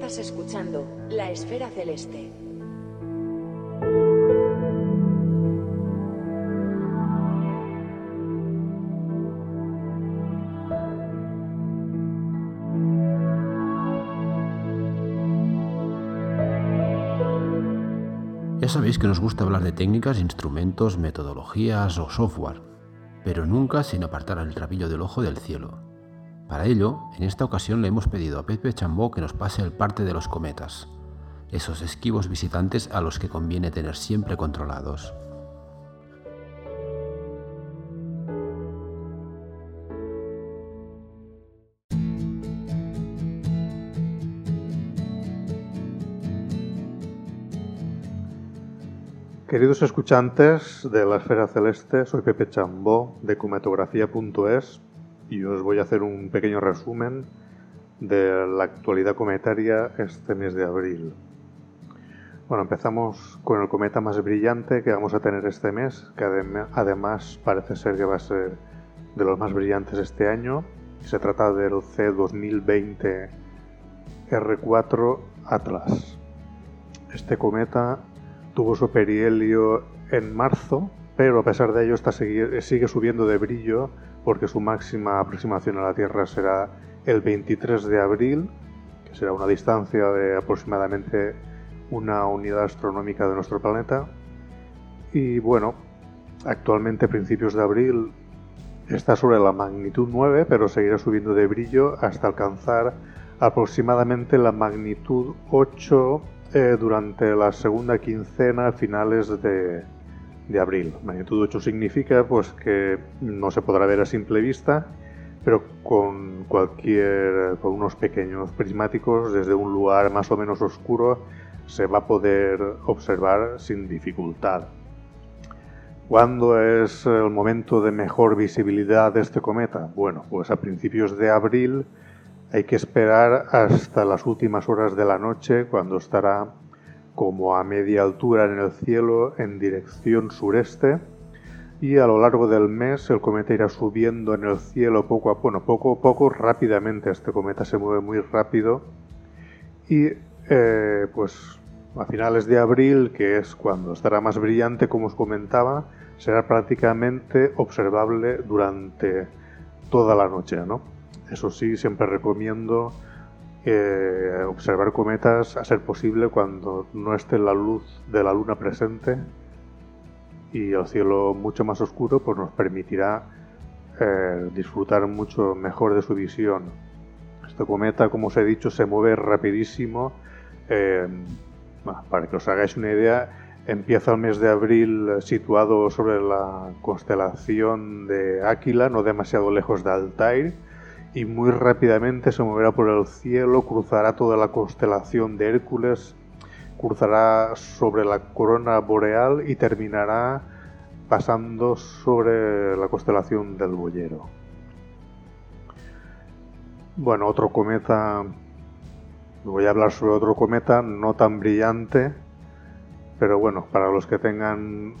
Estás escuchando La Esfera Celeste. Ya sabéis que nos gusta hablar de técnicas, instrumentos, metodologías o software, pero nunca sin apartar el rabillo del ojo del cielo. Para ello, en esta ocasión le hemos pedido a Pepe Chambó que nos pase el parte de los cometas, esos esquivos visitantes a los que conviene tener siempre controlados. Queridos escuchantes de la Esfera Celeste, soy Pepe Chambó de cometografía.es y os voy a hacer un pequeño resumen de la actualidad cometaria este mes de abril. Bueno, empezamos con el cometa más brillante que vamos a tener este mes, que además parece ser que va a ser de los más brillantes este año. Se trata del C2020 R4 Atlas. Este cometa tuvo su perihelio en marzo, pero a pesar de ello está sigue subiendo de brillo porque su máxima aproximación a la Tierra será el 23 de abril, que será una distancia de aproximadamente una unidad astronómica de nuestro planeta. Y bueno, actualmente a principios de abril está sobre la magnitud 9, pero seguirá subiendo de brillo hasta alcanzar aproximadamente la magnitud 8 eh, durante la segunda quincena finales de, de abril. Magnitud 8 significa pues que no se podrá ver a simple vista, pero con cualquier con unos pequeños prismáticos desde un lugar más o menos oscuro se va a poder observar sin dificultad. ¿Cuándo es el momento de mejor visibilidad de este cometa? Bueno, pues a principios de abril hay que esperar hasta las últimas horas de la noche, cuando estará como a media altura en el cielo en dirección sureste. Y a lo largo del mes el cometa irá subiendo en el cielo poco a bueno, poco poco, rápidamente. Este cometa se mueve muy rápido. Y eh, pues a finales de abril, que es cuando estará más brillante, como os comentaba, será prácticamente observable durante toda la noche, ¿no? Eso sí, siempre recomiendo eh, observar cometas a ser posible cuando no esté la luz de la luna presente y el cielo mucho más oscuro pues nos permitirá eh, disfrutar mucho mejor de su visión. Este cometa, como os he dicho, se mueve rapidísimo. Eh, para que os hagáis una idea, empieza el mes de abril situado sobre la constelación de Áquila, no demasiado lejos de Altair y muy rápidamente se moverá por el cielo, cruzará toda la constelación de Hércules, cruzará sobre la corona boreal y terminará pasando sobre la constelación del Boyero. Bueno, otro cometa, voy a hablar sobre otro cometa no tan brillante, pero bueno, para los que tengan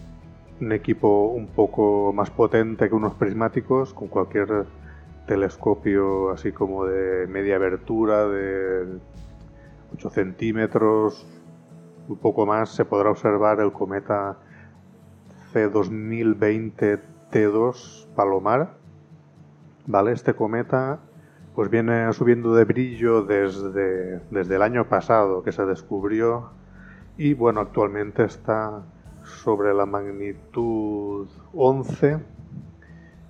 un equipo un poco más potente que unos prismáticos, con cualquier telescopio así como de media abertura de 8 centímetros, un poco más, se podrá observar el cometa C2020 T2 Palomar. ¿Vale? Este cometa pues viene subiendo de brillo desde, desde el año pasado que se descubrió y bueno, actualmente está sobre la magnitud 11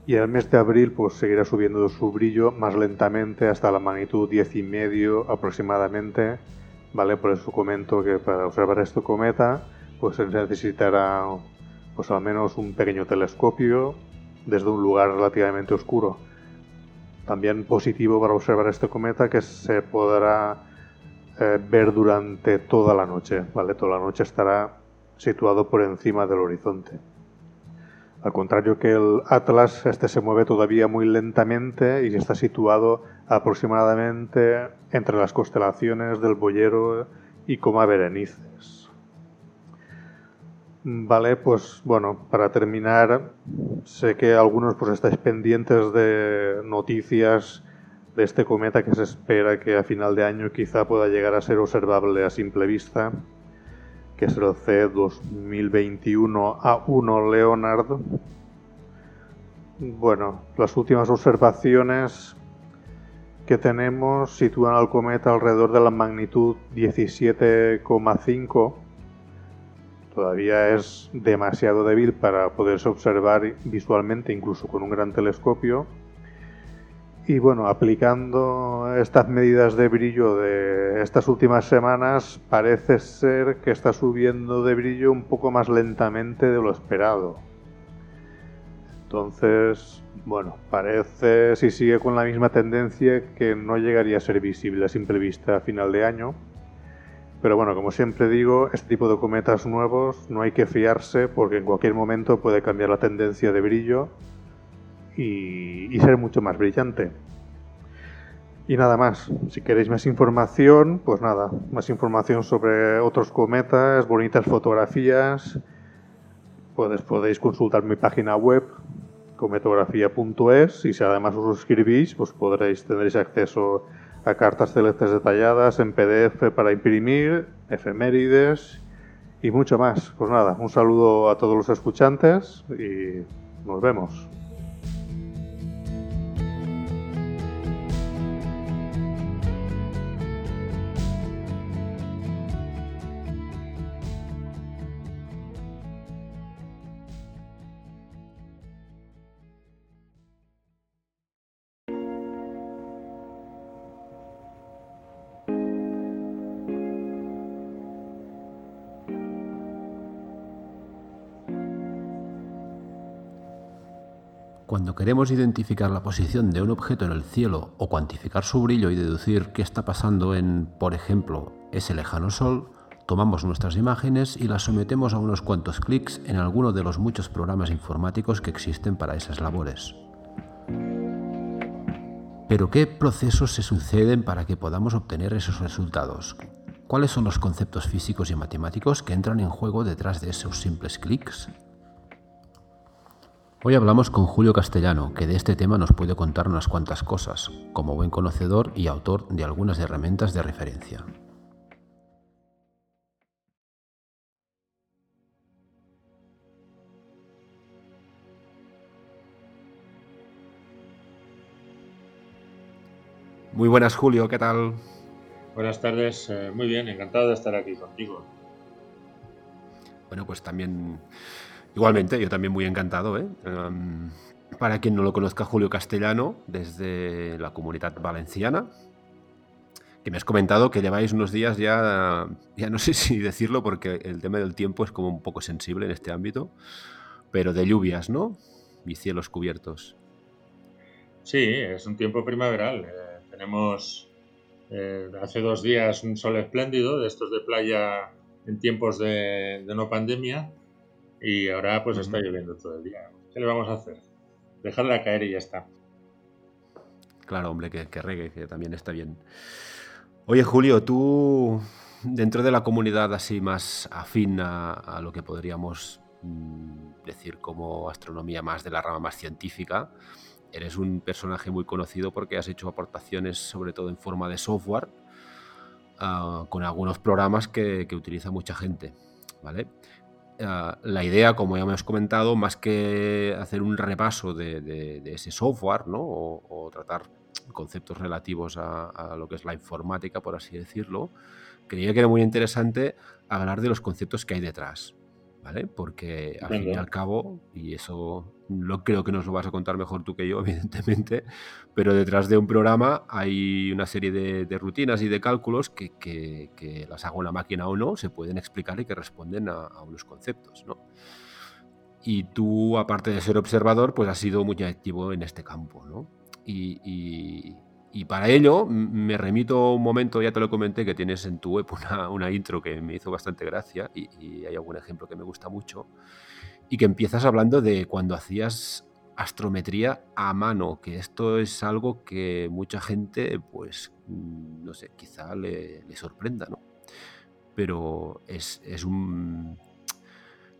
y el mes de abril pues seguirá subiendo su brillo más lentamente hasta la magnitud 10 y medio aproximadamente, ¿vale? Por eso comento que para observar este cometa pues se necesitará pues al menos un pequeño telescopio desde un lugar relativamente oscuro. También positivo para observar este cometa que se podrá eh, ver durante toda la noche, ¿vale? Toda la noche estará situado por encima del horizonte. Al contrario que el Atlas, este se mueve todavía muy lentamente y está situado aproximadamente entre las constelaciones del Boyero y Coma Berenices. Vale, pues bueno, para terminar, sé que algunos pues estáis pendientes de noticias de este cometa que se espera que a final de año quizá pueda llegar a ser observable a simple vista, que es el C 2021 A1 Leonard. Bueno, las últimas observaciones que tenemos sitúan al cometa alrededor de la magnitud 17,5. Todavía es demasiado débil para poderse observar visualmente, incluso con un gran telescopio. Y bueno, aplicando estas medidas de brillo de estas últimas semanas, parece ser que está subiendo de brillo un poco más lentamente de lo esperado. Entonces, bueno, parece, si sigue con la misma tendencia, que no llegaría a ser visible a simple vista a final de año. Pero bueno, como siempre digo, este tipo de cometas nuevos no hay que fiarse porque en cualquier momento puede cambiar la tendencia de brillo y, ser mucho más brillante. Y nada más, si queréis más información, pues nada, más información sobre otros cometas, bonitas fotografías, pues podéis consultar mi página web cometografía.es y si además os suscribís, pues podréis tendréis acceso a cartas celestes detalladas en PDF para imprimir, efemérides y mucho más. Pues nada, un saludo a todos los escuchantes y nos vemos. Queremos identificar la posición de un objeto en el cielo o cuantificar su brillo y deducir qué está pasando en, por ejemplo, ese lejano sol, tomamos nuestras imágenes y las sometemos a unos cuantos clics en alguno de los muchos programas informáticos que existen para esas labores. Pero ¿qué procesos se suceden para que podamos obtener esos resultados? ¿Cuáles son los conceptos físicos y matemáticos que entran en juego detrás de esos simples clics? Hoy hablamos con Julio Castellano, que de este tema nos puede contar unas cuantas cosas, como buen conocedor y autor de algunas herramientas de referencia. Muy buenas, Julio, ¿qué tal? Buenas tardes, eh, muy bien, encantado de estar aquí contigo. Bueno, pues también Igualmente, yo también muy encantado. ¿eh? Em, para quien no lo conozca, Julio Castellano, desde la comunidad valenciana, que me has comentado que lleváis unos días ya, ya no sé si decirlo porque el tema del tiempo es como un poco sensible en este ámbito, pero de lluvias, ¿no? Y cielos cubiertos. Sí, es un tiempo primaveral. Eh, tenemos eh, hace dos días un sol espléndido, de estos de playa en tiempos de no pandemia, y ahora pues está lloviendo todo el día. ¿Qué le vamos a hacer? Dejarla caer y ya está. Claro, hombre, que, que regue, que también está bien. Oye, Julio, tú, dentro de la comunidad así más afín a, lo que podríamos mm, decir como astronomía más de la rama más científica, eres un personaje muy conocido porque has hecho aportaciones sobre todo en forma de software ah, con algunos programas que, que utiliza mucha gente, ¿vale? Ah, la idea, como ya me has comentado, más que hacer un repaso de, ese software ¿no? o, tratar conceptos relativos a, lo que es la informática, por así decirlo, creía que era muy interesante hablar de los conceptos que hay detrás. ¿vale? Porque al fin y al cabo, y eso lo creo que nos lo vas a contar mejor tú que yo, evidentemente, pero detrás de un programa hay una serie de, rutinas y de cálculos que, las haga una máquina o no, se pueden explicar y que responden a, unos conceptos, ¿no? Y tú, aparte de ser observador, pues has sido muy activo en este campo, ¿no? y, y para ello me remito un momento, ya te lo comenté, que tienes en tu web una, intro que me hizo bastante gracia y, hay algún ejemplo que me gusta mucho, y que empiezas hablando de cuando hacías astrometría a mano, que esto es algo que mucha gente, pues, mm, no sé, quizá le, sorprenda, ¿no? Pero es, un...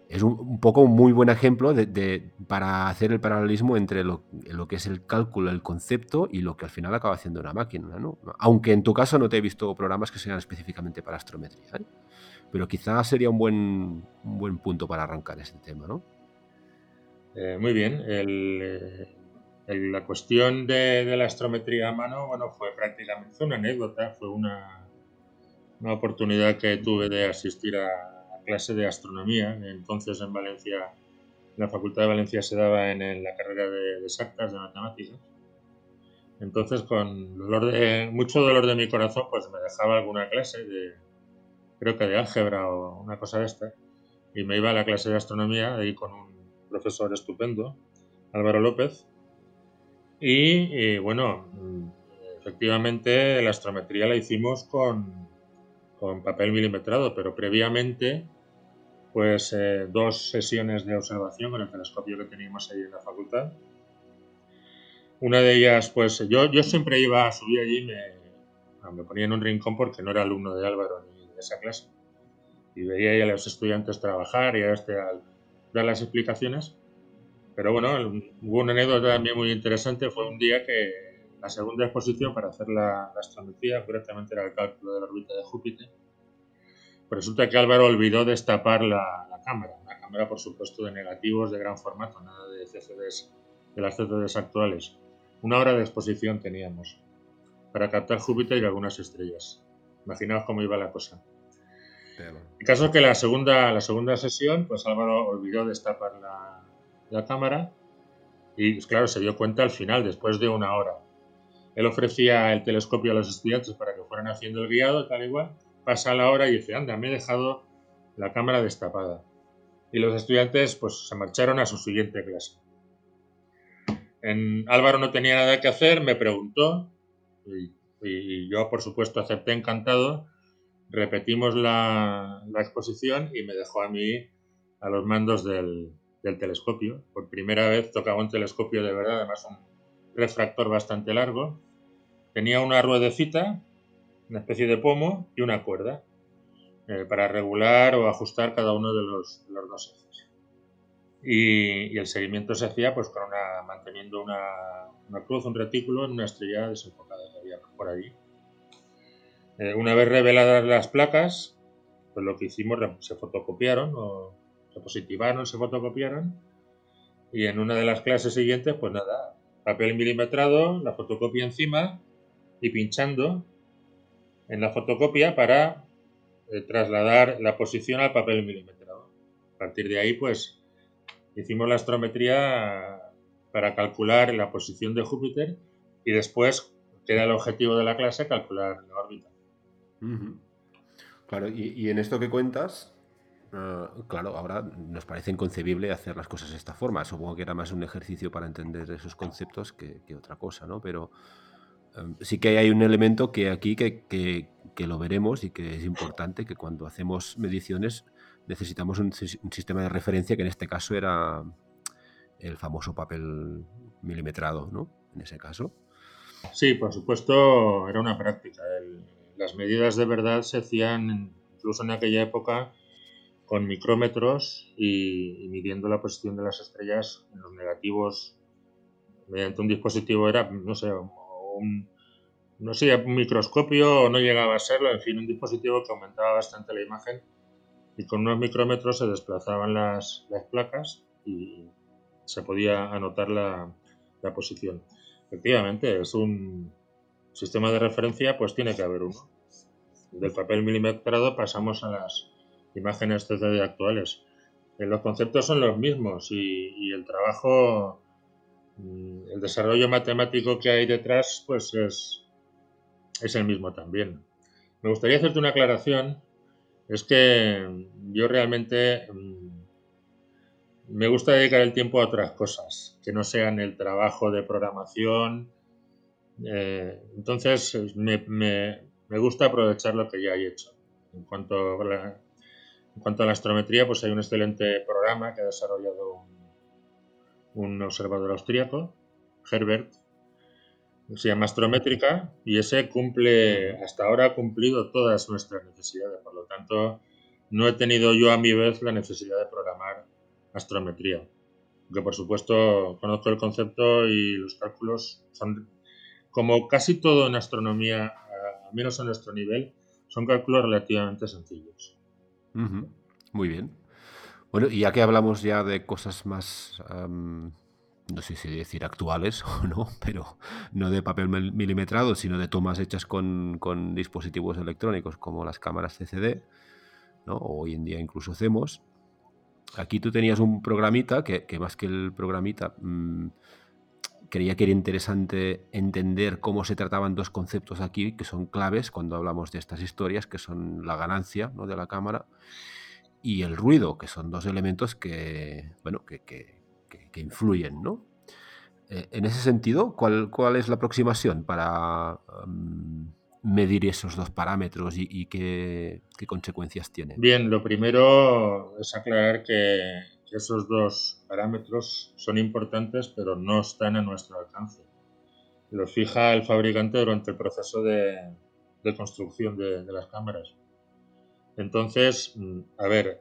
es un, poco un muy buen ejemplo de, para hacer el paralelismo entre lo, que es el cálculo, el concepto y lo que al final acaba haciendo una máquina. ¿no? Aunque en tu caso no te he visto programas que sean específicamente para astrometría. ¿eh? Pero quizás sería un buen, un buen punto para arrancar ese tema. ¿no? Eh, muy bien. la cuestión de, la astrometría a mano bueno, fue prácticamente una anécdota, fue una, una oportunidad que tuve de asistir a clase de astronomía. Entonces en Valencia, la Facultad de Valencia se daba en, la carrera de, exactas, de matemáticas. Entonces con de, mucho dolor de mi corazón, pues me dejaba alguna clase de, creo que de álgebra o una cosa de esta, y me iba a la clase de astronomía ahí con un profesor estupendo, Álvaro López, y, bueno, efectivamente la astrometría la hicimos con, con papel milimetrado, pero previamente pues eh, dos sesiones de observación con el telescopio que teníamos ahí en la facultad. Una de ellas, pues yo, yo siempre iba a subir allí, me, me ponía en un rincón porque no era alumno de Álvaro ni esa clase. Y veía a los estudiantes trabajar y a este al dar las explicaciones. Pero bueno, hubo una anécdota también muy interesante. Fue un día que la segunda exposición para hacer la, la astrometría, correctamente era el cálculo de la órbita de Júpiter, resulta que Álvaro olvidó destapar la, la cámara, una cámara por supuesto de negativos de gran formato, nada de CCDs, de las CCDs actuales. Una hora de exposición teníamos para captar Júpiter y algunas estrellas. Imaginaos cómo iba la cosa. El caso es que la segunda, la segunda sesión, pues Álvaro olvidó destapar la, la cámara y pues, claro, se dio cuenta al final, después de una hora. Él ofrecía el telescopio a los estudiantes para que fueran haciendo el guiado, tal y cual, pasa la hora y dice, anda, me he dejado la cámara destapada. Y los estudiantes pues se marcharon a su siguiente clase. En, Álvaro no tenía nada que hacer, me preguntó y, yo por supuesto acepté encantado. Repetimos la, exposición y me dejó a mí a los mandos del, del telescopio. Por primera vez tocaba un telescopio de verdad, además un refractor bastante largo. Tenía una ruedecita una especie de pomo y una cuerda eh, para regular o ajustar cada uno de los, dos ejes. Y, el seguimiento se hacía pues manteniendo una, cruz, un retículo en una estrella desenfocada que por allí. Eh, una vez reveladas las placas, pues lo que hicimos se fotocopiaron o se positivaron, se fotocopiaron y en una de las clases siguientes, pues nada, papel milimetrado, la fotocopia encima y pinchando en la fotocopia para eh, trasladar la posición al papel milimetrado. A partir de ahí, pues, hicimos la astrometría para calcular la posición de Júpiter y después, era el objetivo de la clase, calcular la órbita. Claro, y, en esto que cuentas, eh, claro, ahora nos parece inconcebible hacer las cosas de esta forma. Supongo que era más un ejercicio para entender esos conceptos que, que otra cosa, ¿no? Pero Em, sí que hay un elemento que aquí que, que, lo veremos y que es importante, que cuando hacemos mediciones necesitamos un, sistema de referencia que en este caso era el famoso papel milimetrado, ¿no? En ese caso. Sí, por supuesto, era una práctica. las medidas de verdad se hacían incluso en aquella época con micrómetros y, midiendo la posición de las estrellas en los negativos mediante un dispositivo era, no sé, no sé, un microscopio o no llegaba a serlo, en fin, un dispositivo que aumentaba bastante la imagen y con unos micrómetros se desplazaban las, placas y se podía anotar la, posición. Efectivamente, es un sistema de referencia, pues tiene que haber uno. Del papel milimetrado pasamos a las imágenes 3D actuales. Eh, los conceptos son los mismos y el trabajo Mm, el desarrollo matemático que hay detrás, pues es, es el mismo también. Me gustaría hacerte una aclaración. Es que yo realmente mm, me gusta dedicar el tiempo a otras cosas, que no sean el trabajo de programación. Eh, entonces, me, gusta aprovechar lo que ya he hecho. En cuanto, a la, astrometría, pues hay un excelente programa que ha desarrollado un un observador austríaco, Herbert, se llama astrométrica y ese cumple, hasta ahora ha cumplido todas nuestras necesidades. Por lo tanto, no he tenido yo a mi vez la necesidad de programar astrometría. Aunque por supuesto conozco el concepto y los cálculos son, como casi todo en astronomía, al menos a nuestro nivel, son cálculos relativamente sencillos. Muy bien. Bueno, y ya que hablamos ya de cosas más, no sé si decir actuales o no, pero no de papel milimetrado, sino de tomas hechas con, con dispositivos electrónicos como las cámaras CCD, ¿no? hoy en día incluso hacemos. Aquí tú tenías un programita que, más que el programita mm, creía que era interesante entender cómo se trataban dos conceptos aquí que son claves cuando hablamos de estas historias, que son la ganancia ¿no? de la cámara y el ruido, que son dos elementos que, bueno, que, que, influyen, ¿no? Eh, en ese sentido, ¿cuál, ¿cuál, es la aproximación para medir esos dos parámetros y, qué, consecuencias tienen? Bien, lo primero es aclarar que esos dos parámetros son importantes, pero no están a nuestro alcance. Los fija el fabricante durante el proceso de, construcción de, las cámaras. Entonces, mm, a ver,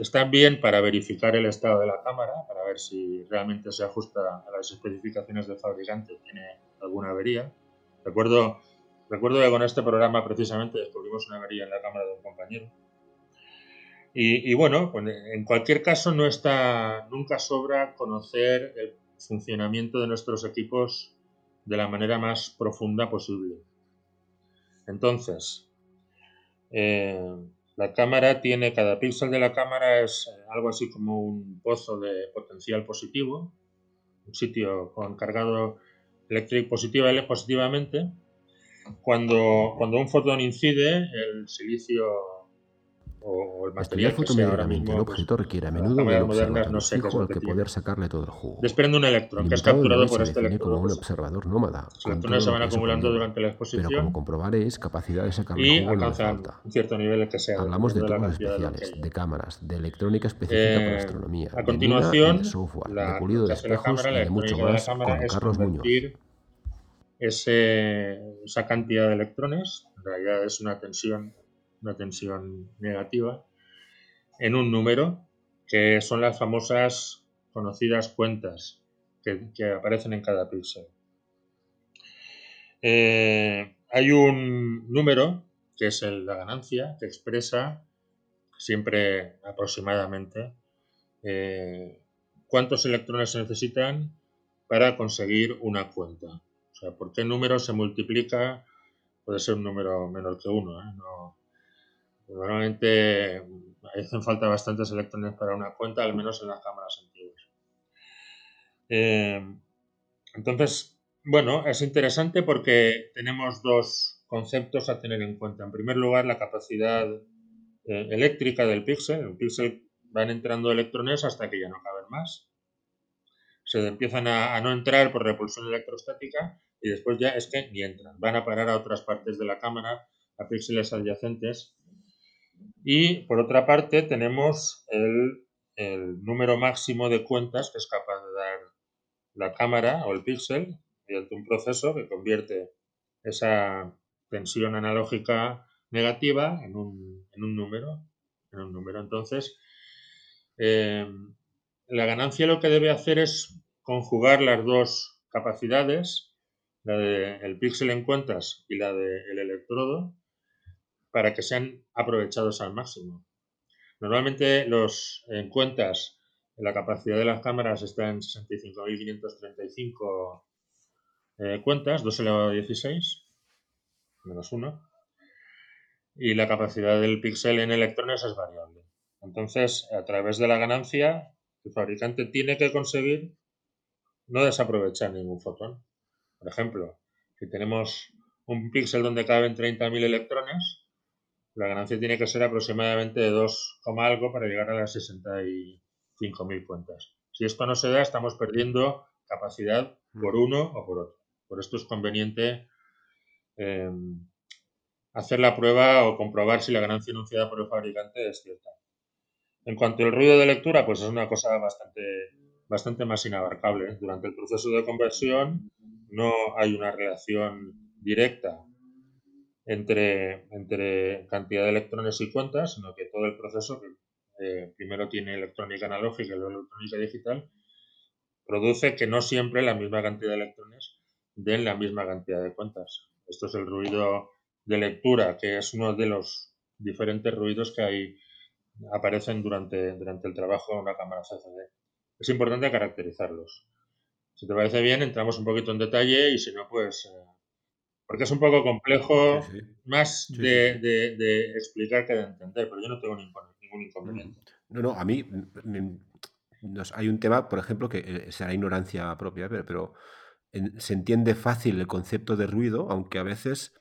están bien para verificar el estado de la cámara, para ver si realmente se ajusta a las especificaciones del fabricante tiene alguna avería. Recuerdo Recuerdo que con este programa precisamente descubrimos una avería en la cámara de un compañero. Y, bueno, pues, en cualquier caso no está, nunca sobra conocer el funcionamiento de nuestros equipos de la manera más profunda posible. Entonces, eh, la cámara tiene, cada píxel de la cámara es eh, algo así como un pozo de potencial positivo, un sitio con cargado eléctrico positiva, positivamente, cuando, cuando un fotón incide, el silicio o, el material que sea ahora mismo, el objeto pues, requiere a menudo de un no sé fijo al que poder sacarle todo el jugo. Desprende un electrón que es capturado por este electrón. como un observador nómada. Los electrones se van acumulando durante la exposición. Pero como comprobaréis, capacidad de sacarle el jugo no falta. un cierto nivel que sea. Hablamos de tomas especiales, de, cámaras, de electrónica específica eh, para astronomía, a continuación, de, software, de pulido de espejos y de mucho más con Carlos Muñoz esa cantidad de electrones, en realidad es una tensión, una tensión negativa, en un número que son las famosas conocidas cuentas que, aparecen en cada píxel. Eh, hay un número que es la ganancia, que expresa siempre aproximadamente eh, cuántos electrones se necesitan para conseguir una cuenta. O sea, por qué número se multiplica puede ser un número menor que uno. ¿eh? normalmente hacen falta bastantes electrones para una cuenta, al menos en las cámaras antiguas. Eh, entonces, bueno, es interesante porque tenemos dos conceptos a tener en cuenta. En primer lugar, la capacidad eh, eléctrica del píxel. En el píxel van entrando electrones hasta que ya no caben más. Se empiezan a no entrar por repulsión electrostática y después ya es que ni entran, van a parar a otras partes de la cámara, a píxeles adyacentes. Y por otra parte tenemos el, número máximo de cuentas que es capaz de dar la cámara o el píxel mediante un proceso que convierte esa tensión analógica negativa en un, número. En un número. Entonces, eh, la ganancia lo que debe hacer es conjugar las dos capacidades la del píxel en cuentas y la del electrodo, para que sean aprovechados al máximo. Normalmente los en cuentas, la capacidad de las cámaras está en 65.535 eh, cuentas, 2 elevado a 16, menos 1, y la capacidad del píxel en electrones es variable. Entonces, a través de la ganancia, el fabricante tiene que conseguir no desaprovechar ningún fotón. Por ejemplo, si tenemos un píxel donde caben 30.000 electrones, la ganancia tiene que ser aproximadamente de 2, algo para llegar a las 65.000 cuentas. Si esto no se da, estamos perdiendo capacidad por uno o por otro. Por esto es conveniente em, hacer la prueba o comprobar si la ganancia enunciada por el fabricante es cierta. En cuanto al ruido de lectura, pues es una cosa bastante, bastante más inabarcable. Durante el proceso de conversión no hay una relación directa entre, entre cantidad de electrones y cuentas, sino que todo el proceso, que eh, primero tiene electrónica analógica y luego electrónica digital, produce que no siempre la misma cantidad de electrones den la misma cantidad de cuentas. Esto es el ruido de lectura, que es uno de los diferentes ruidos que hay, aparecen durante, durante el trabajo en una cámara CCD. Es importante caracterizarlos. Si te parece bien, entramos un poquito en detalle y si no, pues... Eh, porque es un poco complejo, más de, explicar que de entender, pero yo no tengo ningún inconveniente. No, no, a mí hay un tema, por ejemplo, que eh, será ignorancia propia, pero, se entiende fácil el concepto de ruido, aunque a veces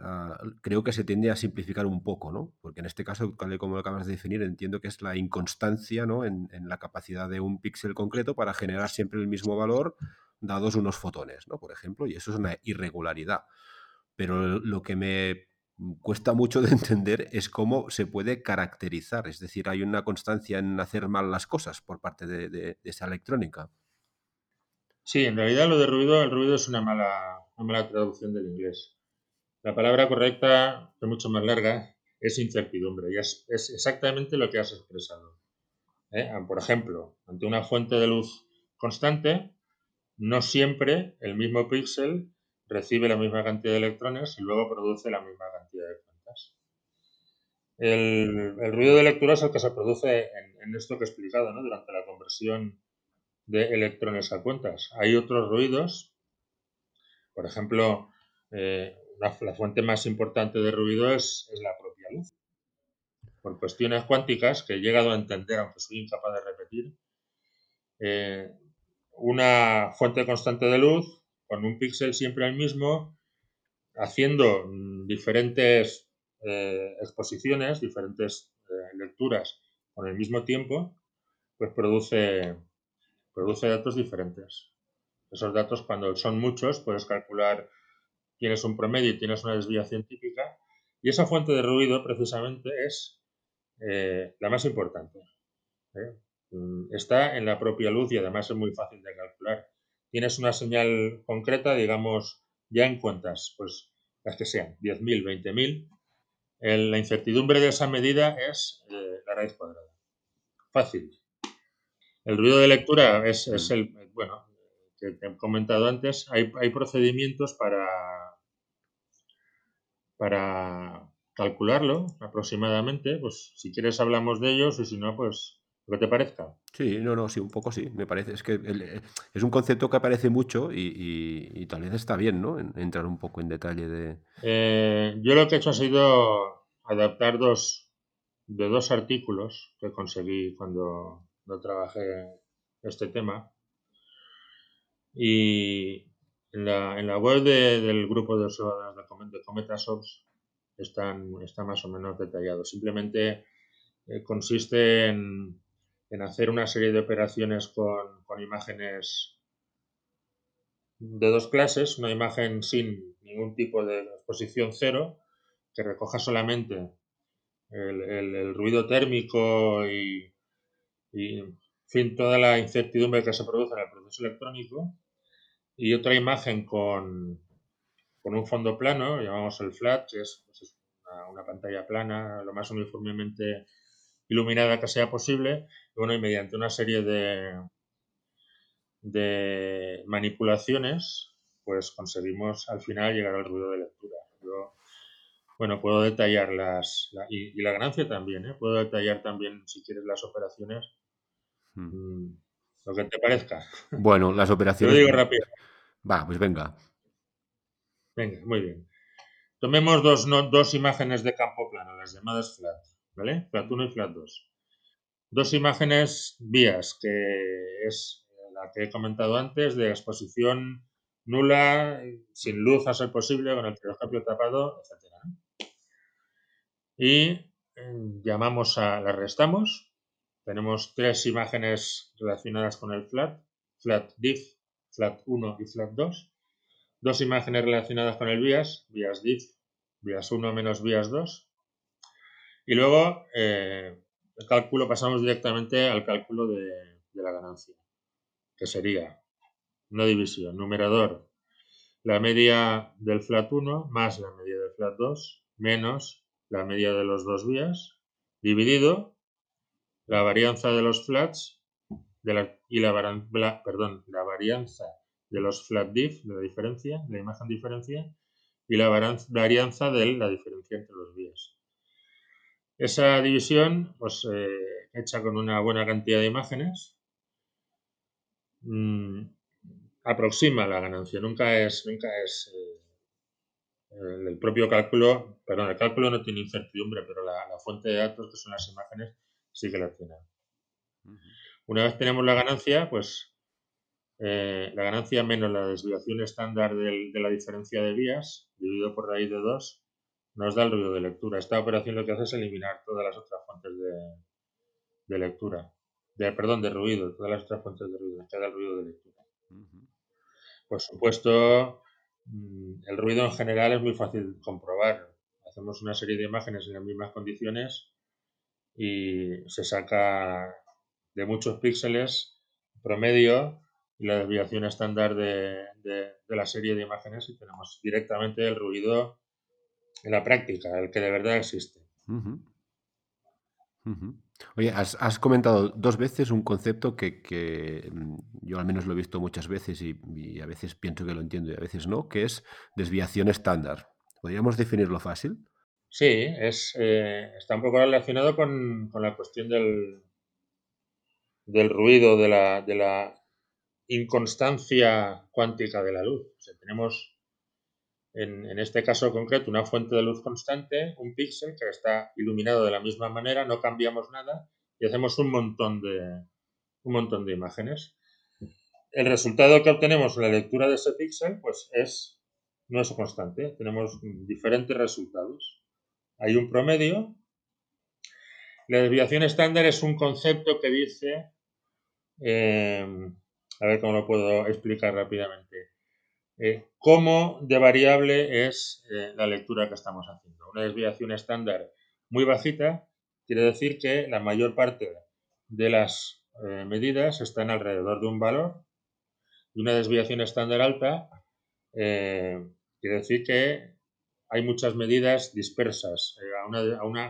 ah, creo que se tiende a simplificar un poco, ¿no? Porque en este caso, tal y como lo acabas de definir, entiendo que es la inconstancia ¿no? en, la capacidad de un píxel concreto para generar siempre el mismo valor dados unos fotones, ¿no? Por ejemplo, y eso es una irregularidad. Pero lo que me cuesta mucho de entender es cómo se puede caracterizar. Es decir, hay una constancia en hacer mal las cosas por parte de, esa electrónica. Sí, en realidad lo de ruido, el ruido es una mala, mala traducción del inglés. La palabra correcta, que mucho más larga, es incertidumbre y es, exactamente lo que has expresado. ¿eh? Por ejemplo, ante una fuente de luz constante, no siempre el mismo píxel recibe la misma cantidad de electrones y luego produce la misma cantidad de cuentas. El, ruido de lectura es el que se produce en, esto que he explicado, ¿no? durante la conversión de electrones a cuentas. Hay otros ruidos, por ejemplo, eh, la, fuente más importante de ruido es, la propia luz. Por cuestiones cuánticas que he llegado a entender, aunque soy incapaz de repetir, eh, una fuente constante de luz con un píxel siempre el mismo, haciendo mm, diferentes eh, exposiciones, diferentes eh, lecturas con el mismo tiempo, pues produce, produce datos diferentes. Esos datos, cuando son muchos, puedes calcular, tienes un promedio y tienes una desviación típica, y esa fuente de ruido precisamente es eh, la más importante. Mm, está en la propia luz y además es muy fácil de calcular tienes una señal concreta, digamos, ya en cuentas, pues las que sean, 10.000, 20.000, la incertidumbre de esa medida es eh, la raíz cuadrada. Fácil. El ruido de lectura es, mm. el, bueno, que te he comentado antes, hay, hay procedimientos para, para calcularlo aproximadamente, pues si quieres hablamos de ellos y si no, pues ¿Qué te parezca? Sí, no, no, sí, un poco sí, me parece. Es que eh, es un concepto que aparece mucho y, tal vez está bien, ¿no? entrar un poco en detalle de... Eh, yo lo que he hecho ha sido adaptar dos, de dos artículos que conseguí cuando, no trabajé este tema. Y en la, en la web del grupo de observadores de, Cometasops están, está más o menos detallado. Simplemente eh, consiste en hacer una serie de operaciones con, imágenes de dos clases, una imagen sin ningún tipo de exposición cero, que recoja solamente el, ruido térmico y, fin, toda la incertidumbre que se produce en el proceso electrónico, y otra imagen con, un fondo plano, llamamos el flat, que es, pues, una, pantalla plana, lo más uniformemente iluminada que sea posible, y bueno, y mediante una serie de, de manipulaciones, pues conseguimos al final llegar al ruido de lectura. Yo, bueno, puedo detallar las, y, la ganancia también, ¿eh? puedo detallar también, si quieres, las operaciones, hmm. mm, lo que te parezca. Bueno, las operaciones... Lo digo rápido. Va, pues venga. Venga, muy bien. Tomemos dos, dos imágenes de campo plano, las llamadas flat. ¿vale? Flat 1 y Flat 2. Dos imágenes vías, que es la que he comentado antes, de exposición nula, sin luz a ser posible, con el telescopio tapado, etc. Y eh, llamamos a, las restamos. Tenemos tres imágenes relacionadas con el flat, flat diff, flat 1 y flat 2. Dos imágenes relacionadas con el vías, vías diff, vías 1 menos vías 2. Y luego, eh, el cálculo, pasamos directamente al cálculo de, la ganancia, que sería una división, numerador, la media del flat 1 más la media del flat 2 menos la media de los dos vías dividido la varianza de los flats de la, y la, perdón, la varianza de los flat diff, de la diferencia, la imagen diferencia, y la varianza de la diferencia entre los vías. Esa división, pues, eh, hecha con una buena cantidad de imágenes, mm, aproxima la ganancia, nunca es, nunca es eh, el propio cálculo, perdón, el cálculo no tiene incertidumbre, pero la, fuente de datos, que son las imágenes, sí que la tiene. Una vez tenemos la ganancia, pues eh, la ganancia menos la desviación estándar de la diferencia de vías, dividido por raíz de 2, nos da el ruido de lectura. Esta operación lo que hace es eliminar todas las otras fuentes de, lectura. De, perdón, de ruido, todas las otras fuentes de ruido, queda el ruido de lectura. Por supuesto, mm, el ruido en general es muy fácil de comprobar. Hacemos una serie de imágenes en las mismas condiciones y se saca de muchos píxeles promedio y la desviación estándar de, la serie de imágenes y tenemos directamente el ruido en la práctica, el que de verdad existe. Oye, has, comentado dos veces un concepto que, mm, yo al menos lo he visto muchas veces y, a veces pienso que lo entiendo y a veces no, que es desviación estándar. ¿Podríamos definirlo fácil? Sí, es, eh, está un poco relacionado con, la cuestión del, del ruido, de la, de la inconstancia cuántica de la luz. tenemos en, este caso concreto una fuente de luz constante, un píxel que está iluminado de la misma manera, no cambiamos nada y hacemos un montón de, un montón de imágenes. El resultado que obtenemos en la lectura de ese píxel pues es, no es constante, tenemos diferentes resultados. Hay un promedio. La desviación estándar es un concepto que dice, eh, a ver cómo lo puedo explicar rápidamente eh, cómo de variable es eh, la lectura que estamos haciendo. Una desviación estándar muy bajita quiere decir que la mayor parte de las eh, medidas están alrededor de un valor y una desviación estándar alta quiere decir que hay muchas medidas dispersas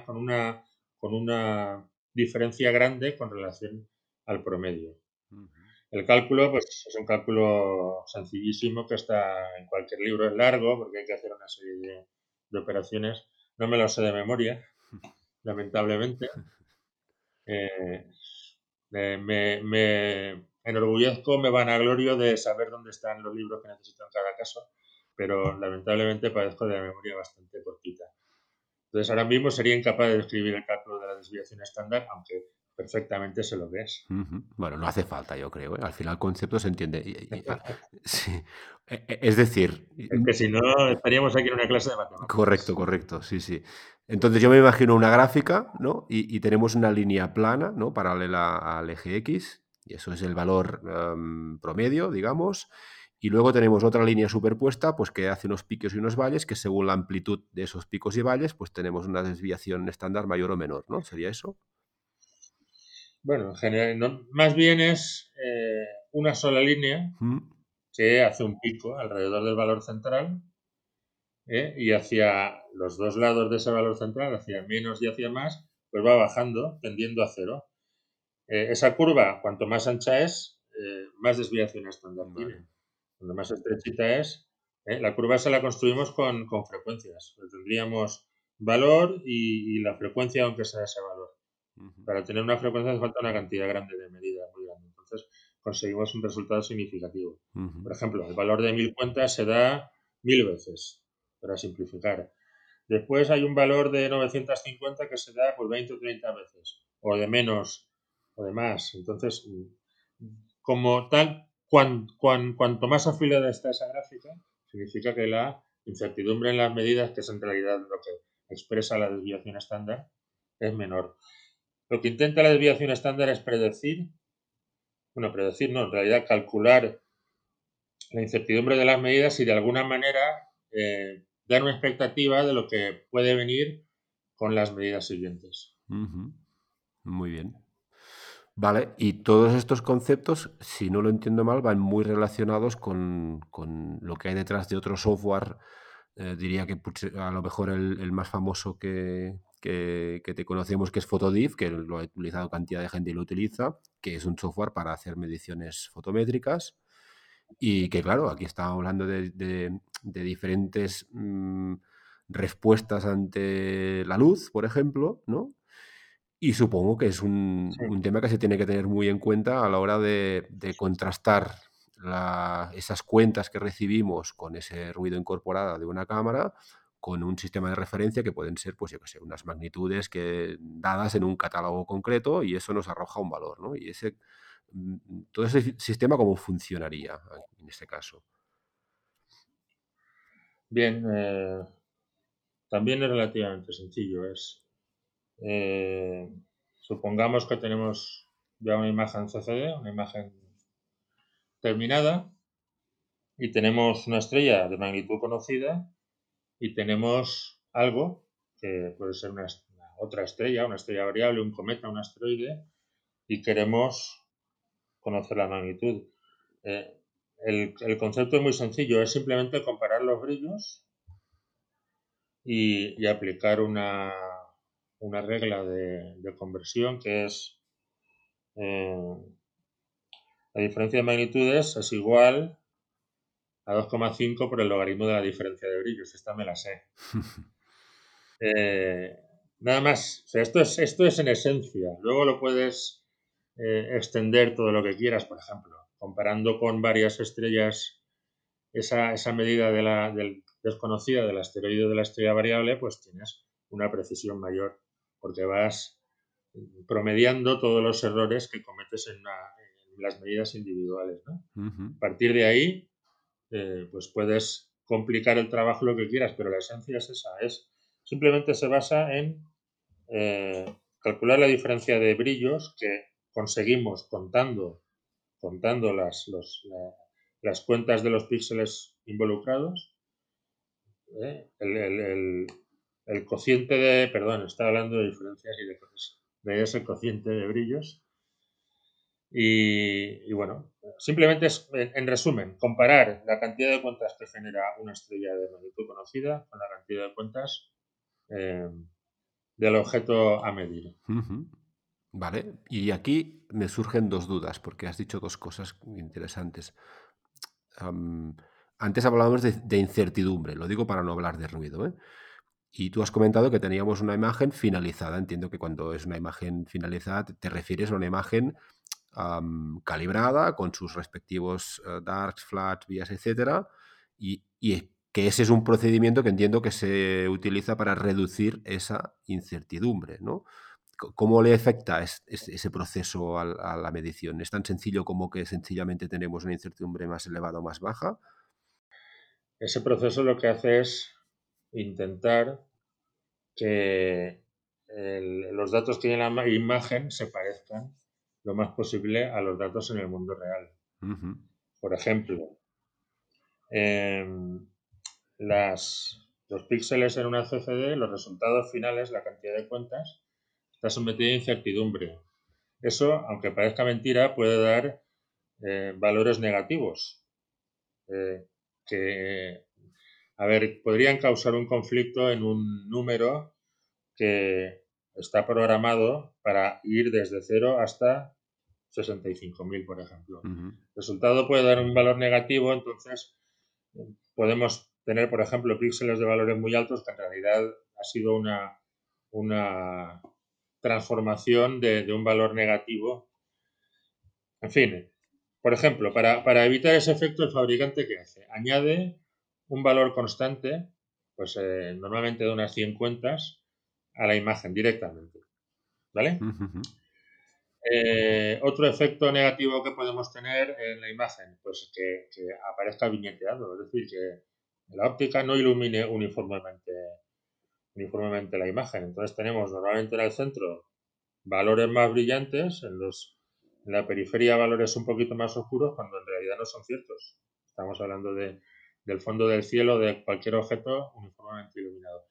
con, una, con una diferencia grande con relación al promedio. El cálculo, pues es un cálculo sencillísimo que está en cualquier libro, es largo porque hay que hacer una serie de, operaciones. No me lo sé de memoria, lamentablemente. Eh, me, me, enorgullezco, me vanaglorio de saber dónde están los libros que necesito en cada caso, pero lamentablemente padezco de la memoria bastante cortita. Entonces ahora mismo sería incapaz de describir el cálculo de la desviación estándar, aunque perfectamente se lo ves. Bueno, no hace falta, yo creo. ¿eh? Al final el concepto se entiende. Ah, e, e, es decir... Es que si no, estaríamos aquí en una clase de matemáticas. Correcto, correcto, sí, sí. Entonces yo me imagino una gráfica, ¿no? Y, tenemos una línea plana, ¿no? Paralela al eje X, y eso es el valor em, promedio, digamos. Y luego tenemos otra línea superpuesta, pues que hace unos picos y unos valles, que según la amplitud de esos picos y valles, pues tenemos una desviación estándar mayor o menor, ¿no? ¿Sería eso? Bueno, en general, más bien es eh, una sola línea que hace un pico alrededor del valor central ¿eh? y hacia los dos lados de ese valor central, hacia menos y hacia más, pues va bajando, tendiendo a cero. Eh, esa curva, cuanto más ancha es, más desviación estándar tiene. Cuanto más estrechita es, la curva esa la construimos con, frecuencias. Pues tendríamos valor y, y la frecuencia aunque sea ese valor. Para tener una frecuencia hace falta una cantidad grande de medidas, muy grande. Entonces conseguimos un resultado significativo. Por ejemplo, el valor de mil cuentas se da mil veces, para simplificar. Después hay un valor de 950 que se da por 20 o 30 veces, o de menos, o de más. Entonces, como tal, cuanto más afilada está esa gráfica, significa que la incertidumbre en las medidas, que es en realidad lo que expresa la desviación estándar, es menor. Lo que intenta la desviación estándar es predecir, bueno, predecir no, en realidad calcular la incertidumbre de las medidas y de alguna manera eh, dar una expectativa de lo que puede venir con las medidas siguientes. Muy bien. Vale, y todos estos conceptos, si no lo entiendo mal, van muy relacionados con, con lo que hay detrás de otro software eh, diría que a lo mejor el, más famoso que, que, te conocemos, que es Photodiff, que lo ha utilizado cantidad de gente y lo utiliza, que es un software para hacer mediciones fotométricas. Y que, claro, aquí estamos hablando de, diferentes mm, respuestas ante la luz, por ejemplo, ¿no? Y supongo que es un, tema que se tiene que tener muy en cuenta a la hora de, contrastar esas cuentas que recibimos con ese ruido incorporado de una cámara con un sistema de referencia que pueden ser, pues yo qué sé, unas magnitudes que dadas en un catálogo concreto y eso nos arroja un valor, ¿no? Y ese, mm, todo ese sistema, ¿cómo funcionaría en este caso? Bien, eh, también es relativamente sencillo. Es eh, supongamos que tenemos ya una imagen CCD, una imagen terminada, y tenemos una estrella de magnitud conocida y tenemos algo que puede ser una, otra estrella, una estrella variable, un cometa, un asteroide, y queremos conocer la magnitud. Eh, el, concepto es muy sencillo, es simplemente comparar los brillos y aplicar una, una regla de, conversión que es eh, la diferencia de magnitudes es igual a 2,5 por el logaritmo de la diferencia de brillos. Esta me la sé. Eh, nada más, esto, es, esto es en esencia. Luego lo puedes eh, extender todo lo que quieras, por ejemplo, comparando con varias estrellas esa, medida de la, del desconocida del asteroide de la estrella variable, pues tienes una precisión mayor porque vas promediando todos los errores que cometes en, las medidas individuales. A partir de ahí, eh, pues puedes complicar el trabajo lo que quieras, pero la esencia es esa, es simplemente se basa en eh, calcular la diferencia de brillos que conseguimos contando, contando las, las cuentas de los píxeles involucrados, ¿eh? el, el cociente de, perdón, está hablando de diferencias y de cosas. De ese cociente de brillos. Y, bueno, simplemente es, en, resumen, comparar la cantidad de cuentas que genera una estrella de magnitud conocida con la cantidad de cuentas eh, del objeto a medir. Vale, y aquí me surgen dos dudas, porque has dicho dos cosas interesantes. antes hablábamos de, de, incertidumbre, lo digo para no hablar de ruido. ¿eh? Y tú has comentado que teníamos una imagen finalizada. Entiendo que cuando es una imagen finalizada te, refieres a una imagen calibrada con sus respectivos uh, darks, flats, vías, etcétera, y, que ese es un procedimiento que entiendo que se utiliza para reducir esa incertidumbre, ¿no? ¿Cómo le afecta ese proceso a, la medición? ¿Es tan sencillo como que sencillamente tenemos una incertidumbre más elevada o más baja? Ese proceso lo que hace es intentar que los datos que hay en la imagen se parezcan lo más posible a los datos en el mundo real. Por ejemplo, em, las, los píxeles en una CCD, los resultados finales, la cantidad de cuentas, está sometida a incertidumbre. Eso, aunque parezca mentira, puede dar eh, valores negativos, eh, que a ver, podrían causar un conflicto en un número que está programado para ir desde 0 hasta 65.000, por ejemplo. El resultado puede dar un valor negativo, entonces podemos tener, por ejemplo, píxeles de valores muy altos que en realidad ha sido una, una transformación de, un valor negativo. En fin, por ejemplo, para, para evitar ese efecto, el fabricante ¿qué hace? Añade un valor constante, pues eh, normalmente de unas 100 cuentas, a la imagen directamente. ¿Vale? Eh, otro efecto negativo que podemos tener en la imagen, pues que, aparezca viñeteado, es decir, que la óptica no ilumine uniformemente, uniformemente la imagen. Entonces tenemos normalmente en el centro valores más brillantes, en, los, en la periferia valores un poquito más oscuros, cuando en realidad no son ciertos. Estamos hablando de del fondo del cielo de cualquier objeto uniformemente iluminado.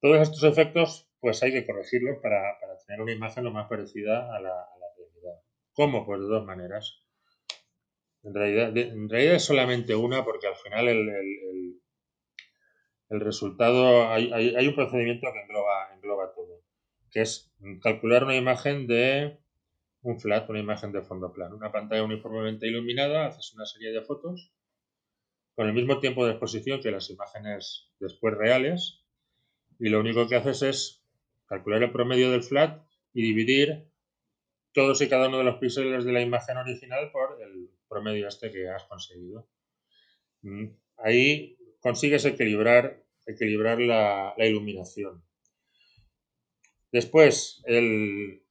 Todos estos efectos, pues hay que corregirlos para, tener una imagen lo más parecida a la, realidad. ¿Cómo? Pues de dos maneras. En realidad, en realidad es solamente una porque al final el, el resultado, hay, hay, un procedimiento que engloba, engloba todo, que es calcular una imagen de un flat, una imagen de fondo plano, una pantalla uniformemente iluminada, haces una serie de fotos con el mismo tiempo de exposición que las imágenes después reales y lo único que haces es calcular el promedio del flat y dividir todos y cada uno de los píxeles de la imagen original por el promedio este que has conseguido. Mm, ahí consigues equilibrar, equilibrar la, iluminación. Después, el,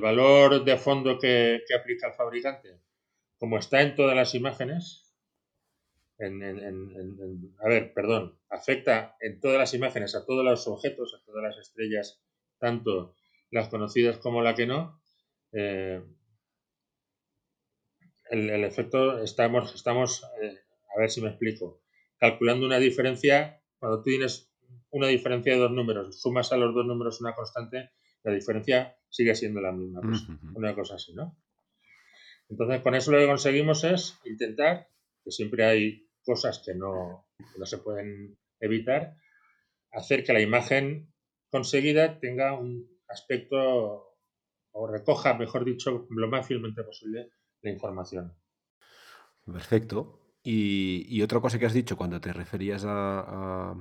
valor de fondo que, aplica el fabricante, como está en todas las imágenes, a ver, perdón, afecta en todas las imágenes a todos los objetos, a todas las estrellas, tanto las conocidas como la que no. Eh, el, efecto, estamos, estamos eh, a ver si me explico, calculando una diferencia, cuando tú tienes una diferencia de dos números, sumas a los dos números una constante, la diferencia sigue siendo la misma, pues, una cosa así, ¿no? Entonces, con eso lo que conseguimos es intentar, que siempre hay cosas que no, no se pueden evitar, hacer que la imagen conseguida tenga un aspecto o recoja, mejor dicho, lo más fielmente posible la información. Perfecto. Y, otra cosa que has dicho cuando te referías al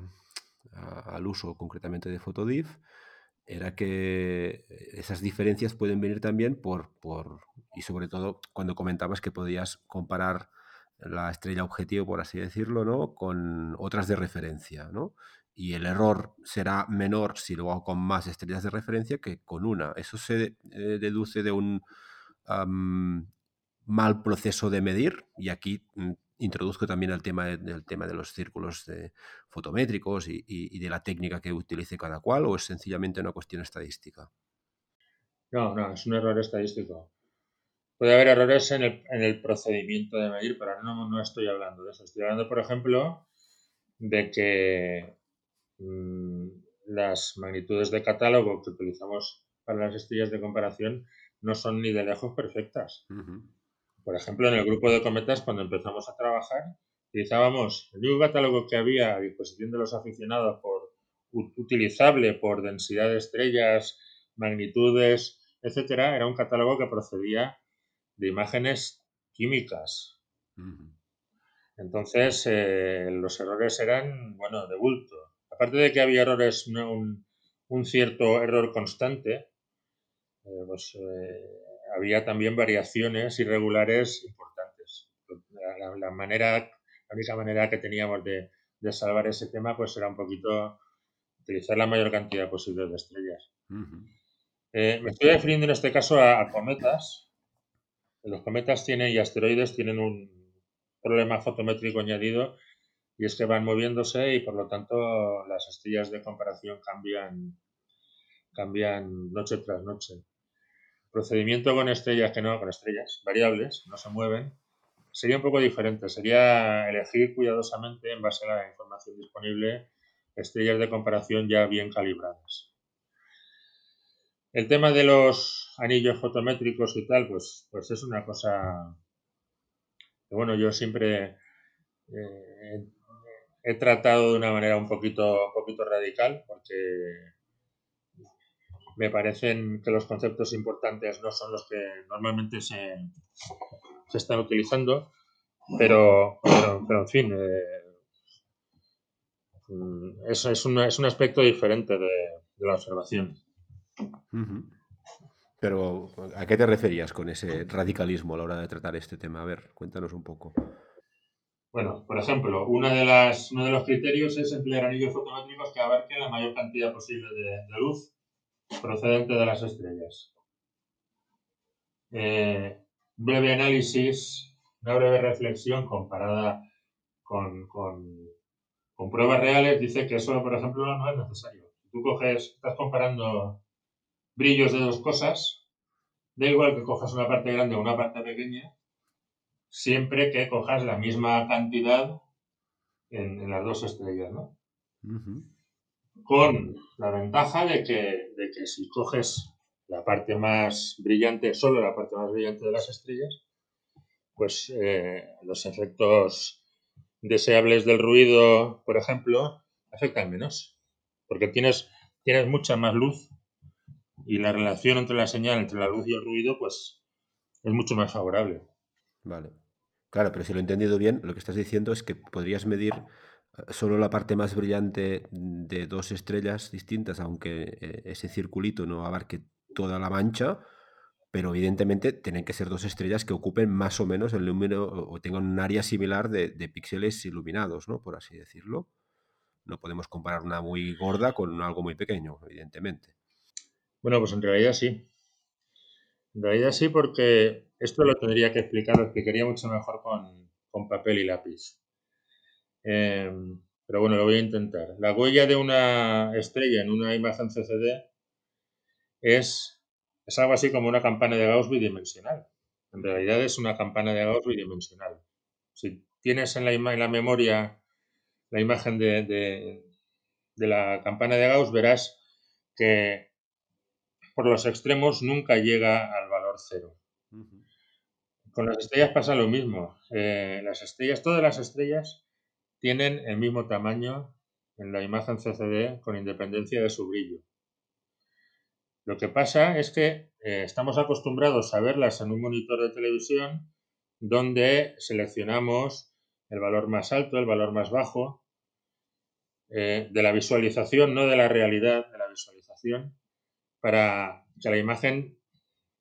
uso concretamente de Photodiff era que esas diferencias pueden venir también por, por, y sobre todo cuando comentabas que podías comparar la estrella objetivo, por así decirlo, ¿no? con otras de referencia, ¿no? Y el error será menor si lo hago con más estrellas de referencia que con una. Eso se eh, deduce de un mal proceso de medir y aquí mm, introduzco también el tema, del tema de los círculos fotométricos y, de la técnica que utilice cada cual o es sencillamente una cuestión estadística? No, no, es un error estadístico. Puede haber errores en el, procedimiento de medir, pero no, no estoy hablando de eso. Estoy hablando, por ejemplo, de que mm, las magnitudes de catálogo que utilizamos para las estrellas de comparación no son ni de lejos perfectas. Por ejemplo, en el grupo de cometas, cuando empezamos a trabajar, utilizábamos el único catálogo que había a disposición de los aficionados por utilizable por densidad de estrellas, magnitudes, etcétera, era un catálogo que procedía de imágenes químicas. Entonces, eh, los errores eran, bueno, de bulto. Aparte de que había errores, un, cierto error constante, eh, pues eh, había también variaciones irregulares importantes. La, manera, la única manera que teníamos de, salvar ese tema pues era un poquito utilizar la mayor cantidad posible de estrellas. Me estoy refiriendo en este caso a, cometas. Los cometas tienen y asteroides tienen un problema fotométrico añadido y es que van moviéndose y por lo tanto las estrellas de comparación cambian, cambian noche tras noche procedimiento con estrellas que no, con estrellas variables, no se mueven, sería un poco diferente. Sería elegir cuidadosamente, en base a la información disponible, estrellas de comparación ya bien calibradas. El tema de los anillos fotométricos y tal, pues, pues es una cosa que, bueno, yo siempre eh, he tratado de una manera un poquito, un poquito radical, porque me parecen que los conceptos importantes no son los que normalmente se, se están utilizando, pero, pero, en fin, eh, es, es, un, es, un, aspecto diferente de, la observación. Pero, ¿a qué te referías con ese radicalismo a la hora de tratar este tema? A ver, cuéntanos un poco. Bueno, por ejemplo, una de las, uno de los criterios es emplear anillos fotométricos que abarquen la mayor cantidad posible de luz procedente de las estrellas. Eh, breve análisis, una breve reflexión comparada con, pruebas reales dice que eso, por ejemplo, no es necesario. Si tú coges, estás comparando brillos de dos cosas, da igual que cojas una parte grande o una parte pequeña, siempre que cojas la misma cantidad en, las dos estrellas, ¿no? con la ventaja de que, de que si coges la parte más brillante, solo la parte más brillante de las estrellas, pues eh, los efectos deseables del ruido, por ejemplo, afectan menos, porque tienes, tienes mucha más luz y la relación entre la señal, entre la luz y el ruido, pues es mucho más favorable. Vale. Claro, pero si lo he entendido bien, lo que estás diciendo es que podrías medir eh, solo la parte más brillante de dos estrellas distintas, aunque eh, ese circulito no abarque toda la mancha, pero evidentemente tienen que ser dos estrellas que ocupen más o menos el número o tengan un área similar de, de píxeles iluminados, ¿no? Por así decirlo. No podemos comparar una muy gorda con algo muy pequeño, evidentemente. Bueno, pues en realidad sí. En realidad sí, porque esto lo tendría que explicar, lo explicaría mucho mejor con, con papel y lápiz. Em, pero bueno, lo voy a intentar. La huella de una estrella en una imagen CCD es, es algo así como una campana de Gauss bidimensional. En realidad es una campana de Gauss bidimensional. Si tienes en la, en la memoria la imagen de, de, de la campana de Gauss, verás que por los extremos nunca llega al valor cero. Con las estrellas pasa lo mismo. Eh, las estrellas, todas las estrellas tienen el mismo tamaño en la imagen CCD con independencia de su brillo. Lo que pasa es que eh, estamos acostumbrados a verlas en un monitor de televisión donde seleccionamos el valor más alto, el valor más bajo, eh, de la visualización, no de la realidad, de la visualización, para que la imagen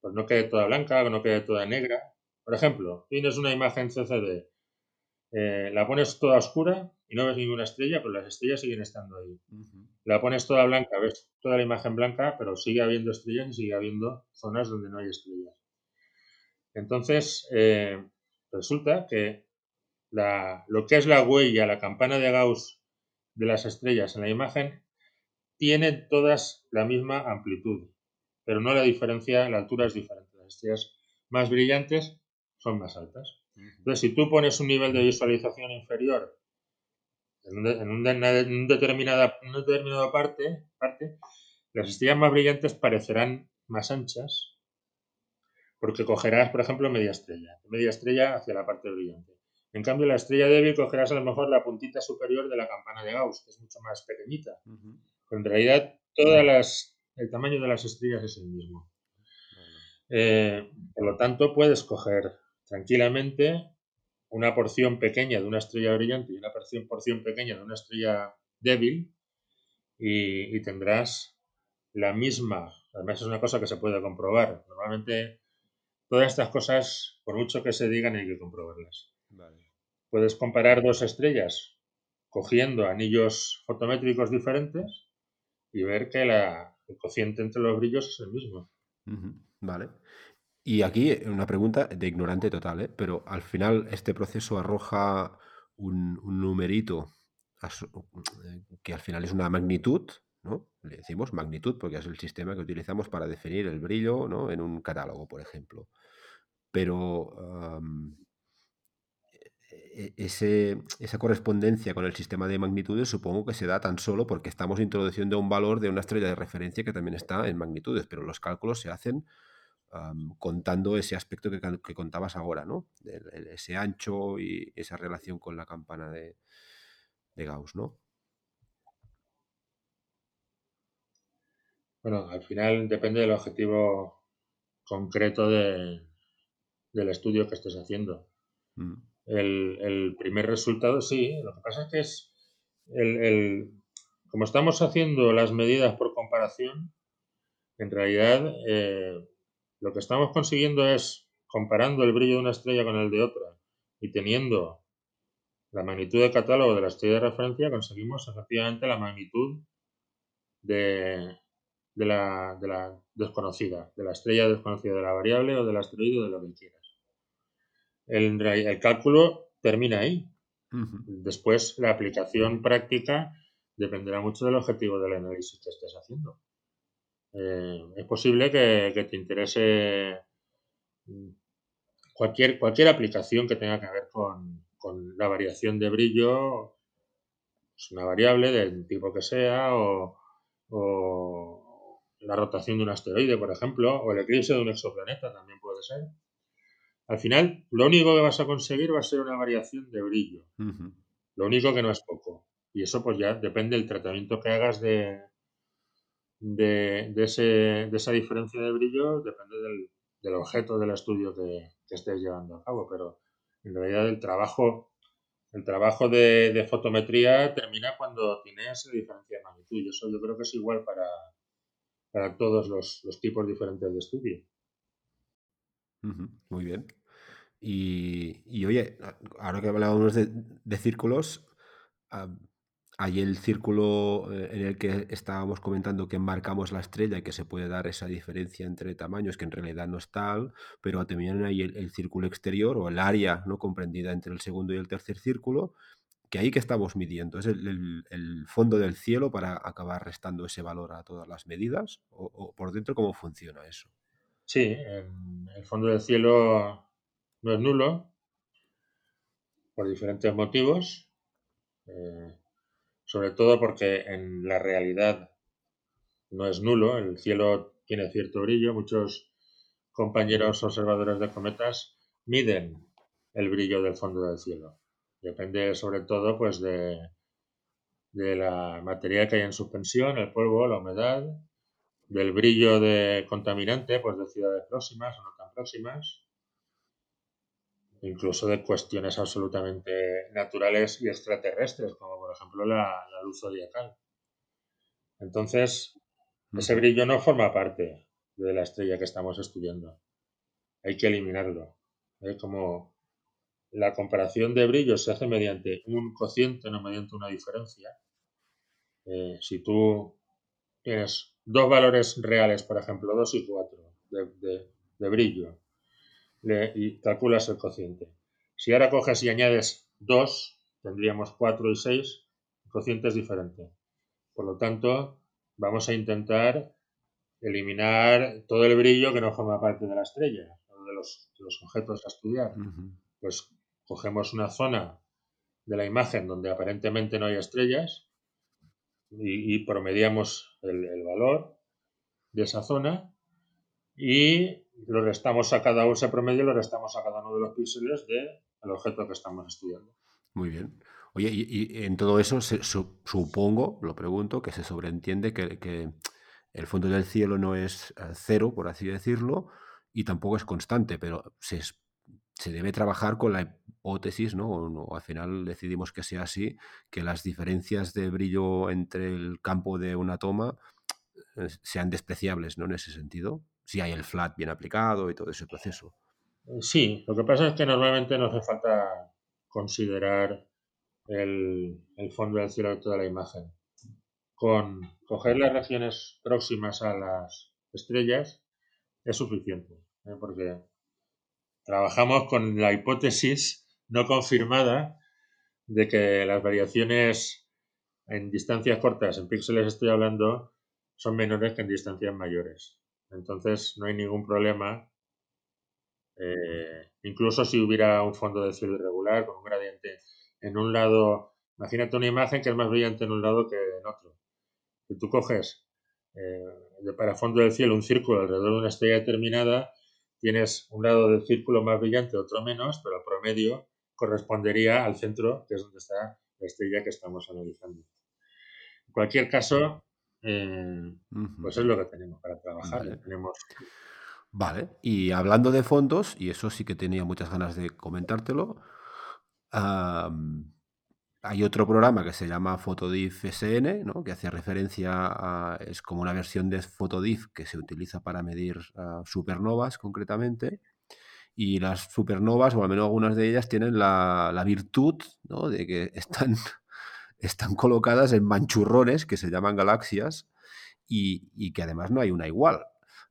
pues, no quede toda blanca, o no quede toda negra. Por ejemplo, tienes una imagen CCD, eh, la pones toda oscura y no ves ninguna estrella, pero las estrellas siguen estando ahí. La pones toda blanca, ves toda la imagen blanca, pero sigue habiendo estrellas y sigue habiendo zonas donde no hay estrellas. Entonces, eh, resulta que lo que es la huella, la campana de Gauss de las estrellas en la imagen, tiene todas la misma amplitud, pero no la diferencia, la altura es diferente. Las estrellas más brillantes son más altas. Entonces, si tú pones un nivel de visualización inferior en, una, determinada, parte, parte, las estrellas más brillantes parecerán más anchas porque cogerás, por ejemplo, media estrella, media estrella hacia la parte brillante. En cambio, la estrella débil cogerás a lo mejor la puntita superior de la campana de Gauss, que es mucho más pequeñita. Pero en realidad, todas las, el tamaño de las estrellas es el mismo. Eh, por lo tanto, puedes coger tranquilamente una porción pequeña de una estrella brillante y una porción, pequeña de una estrella débil y, tendrás la misma. Además, es una cosa que se puede comprobar. Normalmente, todas estas cosas, por mucho que se digan, hay que comprobarlas. Puedes comparar dos estrellas cogiendo anillos fotométricos diferentes y ver que la, el cociente entre los brillos es el mismo. Vale. Y aquí una pregunta de ignorante total, ¿eh? pero al final este proceso arroja un, numerito que al final es una magnitud, ¿no? Le decimos magnitud porque es el sistema que utilizamos para definir el brillo ¿no? en un catálogo, por ejemplo. Pero ese, esa correspondencia con el sistema de magnitudes supongo que se da tan solo porque estamos introduciendo un valor de una estrella de referencia que también está en magnitudes, pero los cálculos se hacen contando ese aspecto que, contabas ahora, ¿no? ese ancho y esa relación con la campana de, Gauss, ¿no? Bueno, al final depende del objetivo concreto del estudio que estés haciendo. Mm. El, primer resultado, sí, lo que pasa es que es el, como estamos haciendo las medidas por comparación, en realidad eh, lo que estamos consiguiendo es, comparando el brillo de una estrella con el de otra y teniendo la magnitud de catálogo de la estrella de referencia, conseguimos efectivamente la magnitud de, de, la, de la desconocida, de la estrella desconocida, de la variable o del asteroide o de lo que quieras. El, el cálculo termina ahí. Después, la aplicación práctica dependerá mucho del objetivo del análisis que estés haciendo. Eh, es posible que, te interese mm, cualquier, cualquier aplicación que tenga que ver con, la variación de brillo, es pues una variable del tipo que sea, o, la rotación de un asteroide, por ejemplo, o el eclipse de un exoplaneta también puede ser. Al final, lo único que vas a conseguir va a ser una variación de brillo. Lo único que no es poco. Y eso pues ya depende del tratamiento que hagas de, de, ese, de esa diferencia de brillo, depende del, del objeto del estudio que, que, estés llevando a cabo. Pero en realidad el trabajo, el trabajo de, de fotometría termina cuando tienes diferencia de magnitud. Y eso yo creo que es igual para, para todos los, los tipos diferentes de estudio. Muy bien. Y, y, oye, ahora que hablábamos de, de círculos, hay el círculo eh, en el que estábamos comentando que enmarcamos la estrella y que se puede dar esa diferencia entre tamaños, que en realidad no es tal, pero también hay el, círculo exterior o el área no comprendida entre el segundo y el tercer círculo, que ahí que estamos midiendo, es el, fondo del cielo para acabar restando ese valor a todas las medidas, o, por dentro cómo funciona eso. Sí, el fondo del cielo no es nulo por diferentes motivos, eh, sobre todo porque en la realidad no es nulo, el cielo tiene cierto brillo, muchos compañeros observadores de cometas miden el brillo del fondo del cielo. Depende sobre todo pues de, de la materia que hay en suspensión, el polvo, la humedad, del brillo de contaminante, pues de ciudades próximas o no tan próximas, incluso de cuestiones absolutamente naturales y extraterrestres, como por ejemplo la, luz zodiacal. Entonces, ese brillo no forma parte de la estrella que estamos estudiando. Hay que eliminarlo. ¿eh? Como la comparación de brillos se hace mediante un cociente, no mediante una diferencia. Eh, si tú tienes dos valores reales, por ejemplo, 2 y 4 de brillo, y calculas el cociente. Si ahora coges y añades 2, tendríamos 4 y 6, el cociente es diferente. Por lo tanto, vamos a intentar eliminar todo el brillo que no forma parte de la estrella, de los, de los objetos a estudiar. Pues cogemos una zona de la imagen donde aparentemente no hay estrellas y, promediamos el, el valor de esa zona y lo restamos a cada ese promedio lo restamos a cada uno de los píxeles del objeto que estamos estudiando. Muy bien. Oye, y, en todo eso supongo, lo pregunto, que se sobreentiende que, el fondo del cielo no es eh, cero, por así decirlo, y tampoco es constante, pero se, se debe trabajar con la hipótesis, ¿no? O, al final decidimos que sea así, que las diferencias de brillo entre el campo de una toma eh, sean despreciables, ¿no? En ese sentido si hay el flat bien aplicado y todo ese proceso. Eh, sí, lo que pasa es que normalmente no hace falta considerar el, fondo del cielo de toda la imagen. Con coger las regiones próximas a las estrellas es suficiente, ¿eh? porque trabajamos con la hipótesis no confirmada de que las variaciones en distancias cortas, en píxeles estoy hablando, son menores que en distancias mayores. Entonces no hay ningún problema. Eh, incluso si hubiera un fondo de cielo irregular con un gradiente en un lado, imagínate una imagen que es más brillante en un lado que en otro. Si tú coges eh, para fondo del cielo un círculo alrededor de una estrella determinada, tienes un lado del círculo más brillante, otro menos, pero el promedio correspondería al centro, que es donde está la estrella que estamos analizando. En cualquier caso, eh, pues es lo que tenemos para trabajar. Vale. Tenemos... Vale, y hablando de fondos, y eso sí que tenía muchas ganas de comentártelo, hay otro programa que se llama Photodiff SN, ¿no? que hace referencia a, es como una versión de Photodiff que se utiliza para medir supernovas concretamente, y las supernovas, o al menos algunas de ellas, tienen la, la virtud ¿no? de que están están colocadas en manchurrones que se llaman galaxias y, que además no hay una igual.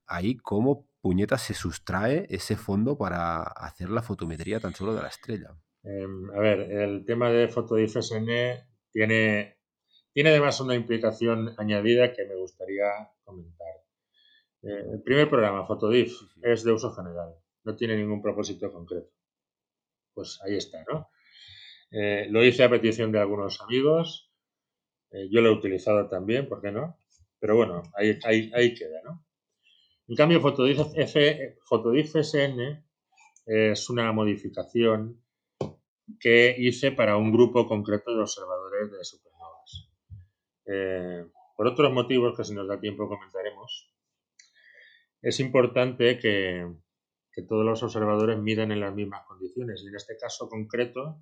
Ahí cómo puñeta se sustrae ese fondo para hacer la fotometría tan solo de la estrella. Em, a ver, el tema de FotodifSN tiene, tiene además una implicación añadida que me gustaría comentar. Eh, el primer programa, Fotodif, es de uso general, no tiene ningún propósito concreto. Pues ahí está, ¿no? Eh, lo hice a petición de algunos amigos. Eh, yo lo he utilizado también, ¿por qué no? Pero bueno, ahí, ahí, queda, ¿no? En cambio, Photodiff, SN es una modificación que hice para un grupo concreto de observadores de supernovas. Eh, por otros motivos que si nos da tiempo comentaremos, es importante que, que todos los observadores midan en las mismas condiciones. Y en este caso concreto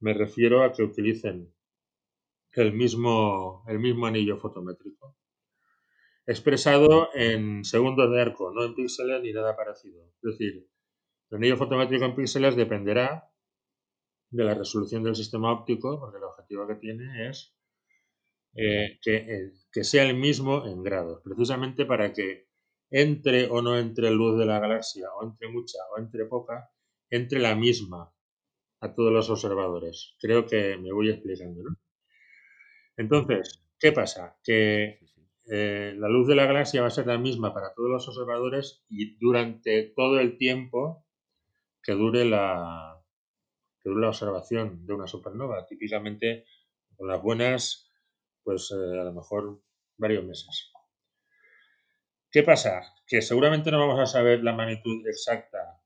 me refiero a que utilicen el mismo, el mismo anillo fotométrico, expresado en segundos de arco, no en píxeles ni nada parecido. Es decir, el anillo fotométrico en píxeles dependerá de la resolución del sistema óptico, porque el objetivo que tiene es eh, que, que, sea el mismo en grados, precisamente para que entre o no entre luz de la galaxia, o entre mucha o entre poca, entre la misma a todos los observadores. Creo que me voy explicando, ¿no? Entonces, ¿qué pasa? Que eh, la luz de la galaxia va a ser la misma para todos los observadores y durante todo el tiempo que dure la, que dure la observación de una supernova. Típicamente, con las buenas, pues eh, a lo mejor varios meses. ¿Qué pasa? Que seguramente no vamos a saber la magnitud exacta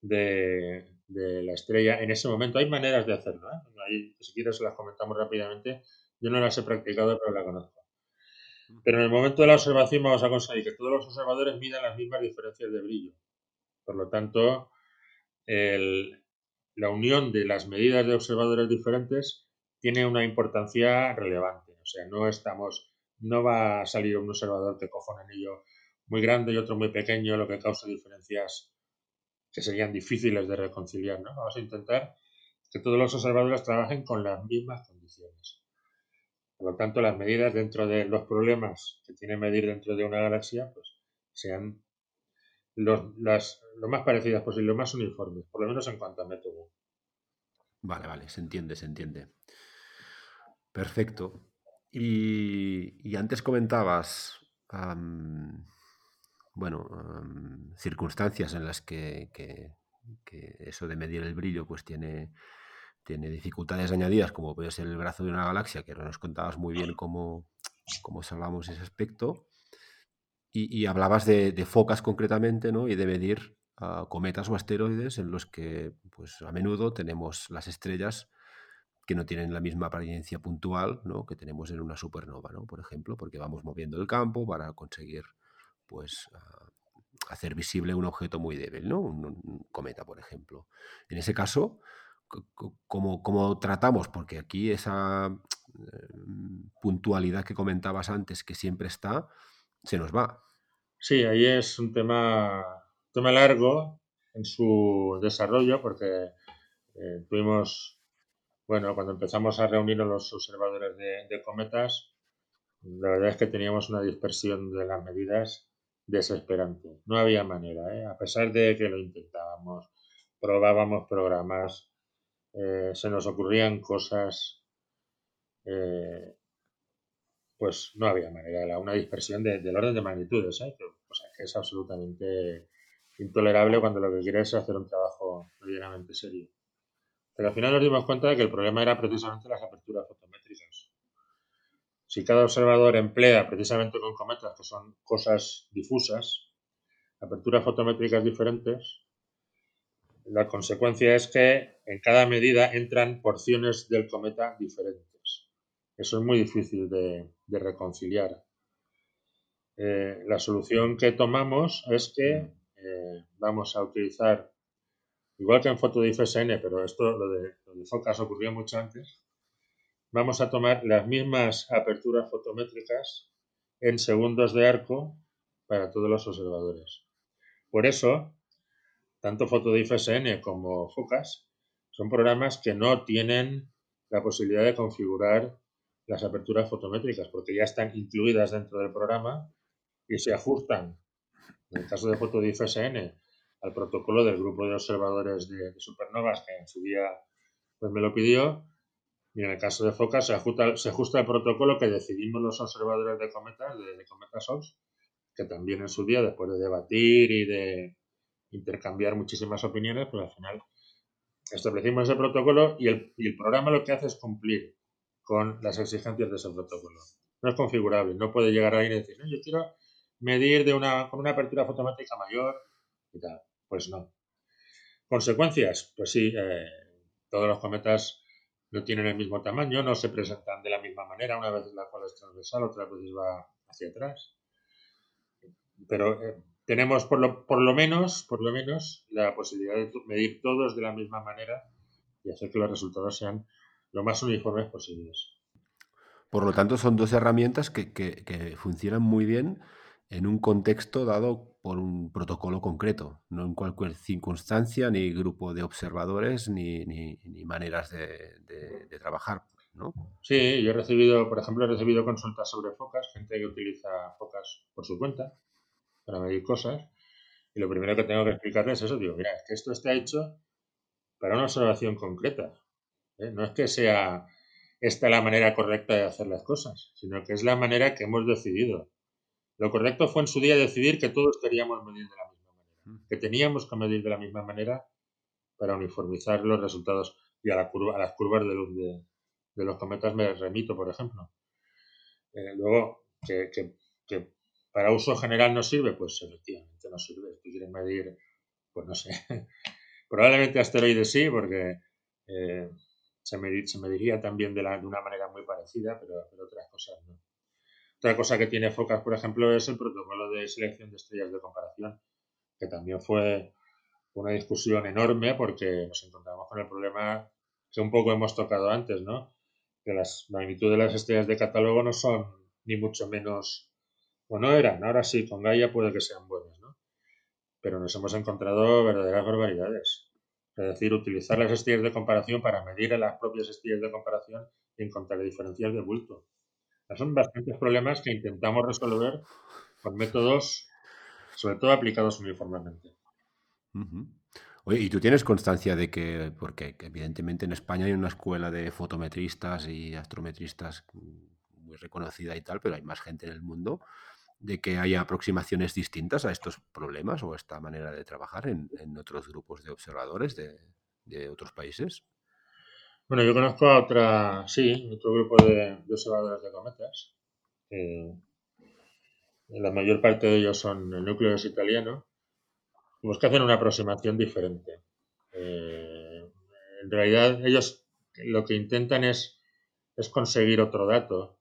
de, la estrella en ese momento. Hay maneras de hacerlo. ¿eh? si quieres, las comentamos rápidamente. Yo no las he practicado, pero la conozco. Pero en el momento de la observación vamos a conseguir que todos los observadores midan las mismas diferencias de brillo. Por lo tanto, la unión de las medidas de observadores diferentes tiene una importancia relevante. O sea, no estamos, no va a salir un observador que coja un anillo muy grande y otro muy pequeño, lo que causa diferencias que serían difíciles de reconciliar. ¿no? Vamos a intentar que todos los observadores trabajen con las mismas condiciones. Por lo tanto, las medidas dentro de los problemas que tiene medir dentro de una galaxia, pues sean las, lo más parecidas posible, lo más uniformes, por lo menos en cuanto a método. Vale, vale, se entiende, se entiende. Perfecto. Y, antes comentabas, bueno, circunstancias en las que, que, eso de medir el brillo pues tiene, tiene dificultades añadidas, como puede ser el brazo de una galaxia, que no nos contabas muy bien cómo, cómo salvamos ese aspecto. Y, hablabas de, focas concretamente, ¿no? Y de medir ah, cometas o asteroides en los que, pues a menudo tenemos las estrellas que no tienen la misma apariencia puntual ¿no? que tenemos en una supernova, ¿no? por ejemplo, porque vamos moviendo el campo para conseguir pues, ah, hacer visible un objeto muy débil, ¿no? un, cometa, por ejemplo. En ese caso, ¿cómo, cómo tratamos? Porque aquí esa mm, puntualidad que comentabas antes, que siempre está, se nos va. Sí, ahí es un tema, tema largo en su desarrollo porque eh, tuvimos, bueno, cuando empezamos a reunirnos los observadores de, cometas, la verdad es que teníamos una dispersión de las medidas desesperante. No había manera, ¿eh? a pesar de que lo intentábamos, probábamos programas, eh, se nos ocurrían cosas pues no había manera, era una dispersión del orden de magnitudes, ¿eh? que, que es absolutamente intolerable cuando lo que quieres es hacer un trabajo medianamente serio. Pero al final nos dimos cuenta de que el problema era precisamente las aperturas fotométricas. Si cada observador emplea precisamente con cometas, que son cosas difusas, aperturas fotométricas diferentes, la consecuencia es que en cada medida entran porciones del cometa diferentes. Eso es muy difícil de, reconciliar. Eh, la solución que tomamos es que eh, vamos a utilizar, igual que en FotoDIF-SN, pero esto lo de, lo de focas ocurrió mucho antes, vamos a tomar las mismas aperturas fotométricas en segundos de arco para todos los observadores. Por eso, tanto FotoDIF-SN como Focas son programas que no tienen la posibilidad de configurar las aperturas fotométricas, porque ya están incluidas dentro del programa y se ajustan, en el caso de FotoDIF-SN, al protocolo del grupo de observadores de, supernovas que en su día pues me lo pidió, y en el caso de FOCA se ajusta, se ajusta el protocolo que decidimos los observadores de cometas, de, de cometas SOX, que también en su día, después de debatir y de intercambiar muchísimas opiniones, pues al final establecimos ese protocolo y el, programa lo que hace es cumplir con las exigencias de ese protocolo. No es configurable, no puede llegar ahí y decir, no, yo quiero medir de una, con una apertura fotométrica mayor y tal. Pues no. ¿Consecuencias? Pues sí, eh, todos los cometas no tienen el mismo tamaño, no se presentan de la misma manera, una vez la cola es transversal, otra vez va hacia atrás. Pero eh, tenemos por lo, por lo menos, por lo menos, la posibilidad de medir todos de la misma manera y hacer que los resultados sean lo más uniformes posibles. Por lo tanto, son dos herramientas que, que funcionan muy bien en un contexto dado por un protocolo concreto, no en cualquier circunstancia, ni grupo de observadores, ni, ni, maneras de, de, trabajar. ¿no? Sí, yo he recibido, por ejemplo, he recibido consultas sobre focas, gente que utiliza focas por su cuenta para medir cosas, y lo primero que tengo que explicarles es eso, digo, mira, es que esto está hecho para una observación concreta. ¿eh? No es que sea esta la manera correcta de hacer las cosas, sino que es la manera que hemos decidido. Lo correcto fue en su día decidir que todos queríamos medir de la misma manera, que teníamos que medir de la misma manera para uniformizar los resultados y a, la curva, a las curvas de luz de, los cometas me remito, por ejemplo. Eh, luego, que, para uso general no sirve, pues efectivamente no sirve. Si quieres medir, pues no sé, probablemente asteroides sí, porque eh, se, mediría también de, de, una manera muy parecida, pero, pero otras cosas no. Otra cosa que tiene Focas, por ejemplo, es el protocolo de selección de estrellas de comparación, que también fue una discusión enorme porque nos encontramos con el problema que un poco hemos tocado antes, ¿no? Que las magnitudes de las estrellas de catálogo no son ni mucho menos, o no eran, ahora sí, con Gaia puede que sean buenas, ¿no? Pero nos hemos encontrado verdaderas barbaridades. Es decir, utilizar las estrellas de comparación para medir a las propias estrellas de comparación y encontrar diferencias de bulto. Son bastantes problemas que intentamos resolver con métodos, sobre todo aplicados uniformemente. Oye, ¿y tú tienes constancia de que, porque evidentemente en España hay una escuela de fotometristas y astrometristas muy reconocida y tal, pero hay más gente en el mundo, de que haya aproximaciones distintas a estos problemas o a esta manera de trabajar en, otros grupos de observadores de otros países? Bueno, yo conozco a otra, sí, otro grupo de, observadores de cometas. la mayor parte de ellos son el núcleo es italiano. Pues que hacen una aproximación diferente. Eh, en realidad, ellos lo que intentan es, es conseguir otro dato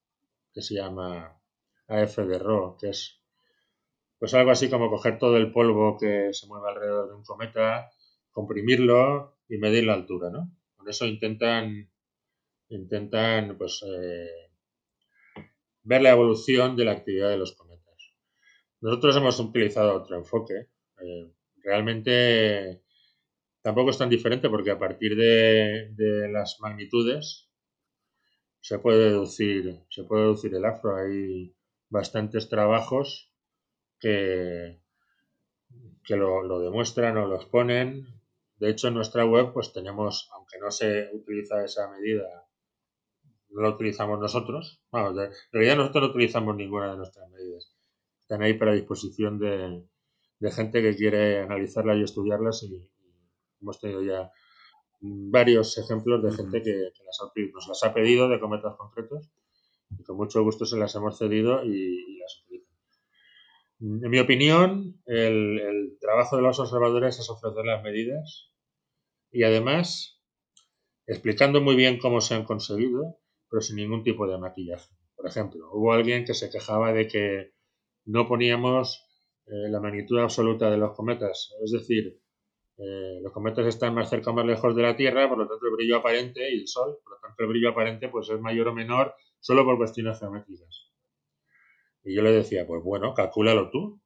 que se llama AF de RO, que es pues algo así como coger todo el polvo que se mueve alrededor de un cometa, comprimirlo y medir la altura, ¿no? Con eso intentan, intentan pues, eh, ver la evolución de la actividad de los cometas. Nosotros hemos utilizado otro enfoque. Eh, realmente tampoco es tan diferente porque a partir de, las magnitudes se puede deducir, se puede deducir el afro. Hay bastantes trabajos que, que lo, lo, demuestran o lo exponen. De hecho, en nuestra web pues tenemos, no se utiliza esa medida, no la utilizamos nosotros. Vamos, en realidad nosotros no utilizamos ninguna de nuestras medidas. Están ahí para disposición de, gente que quiere analizarlas y estudiarlas y, hemos tenido ya varios ejemplos de gente que, nos las ha pedido de cometas concretos y con mucho gusto se las hemos cedido y, las utilizan. En mi opinión, el, el, trabajo de los observadores es ofrecer las medidas y además explicando muy bien cómo se han conseguido, pero sin ningún tipo de maquillaje. Por ejemplo, hubo alguien que se quejaba de que no poníamos eh, la magnitud absoluta de los cometas, es decir, eh, los cometas están más cerca o más lejos de la Tierra, por lo tanto el brillo aparente y el Sol, por lo tanto el brillo aparente pues es mayor o menor solo por cuestiones geométricas. Y yo le decía, pues bueno, calcúlalo tú.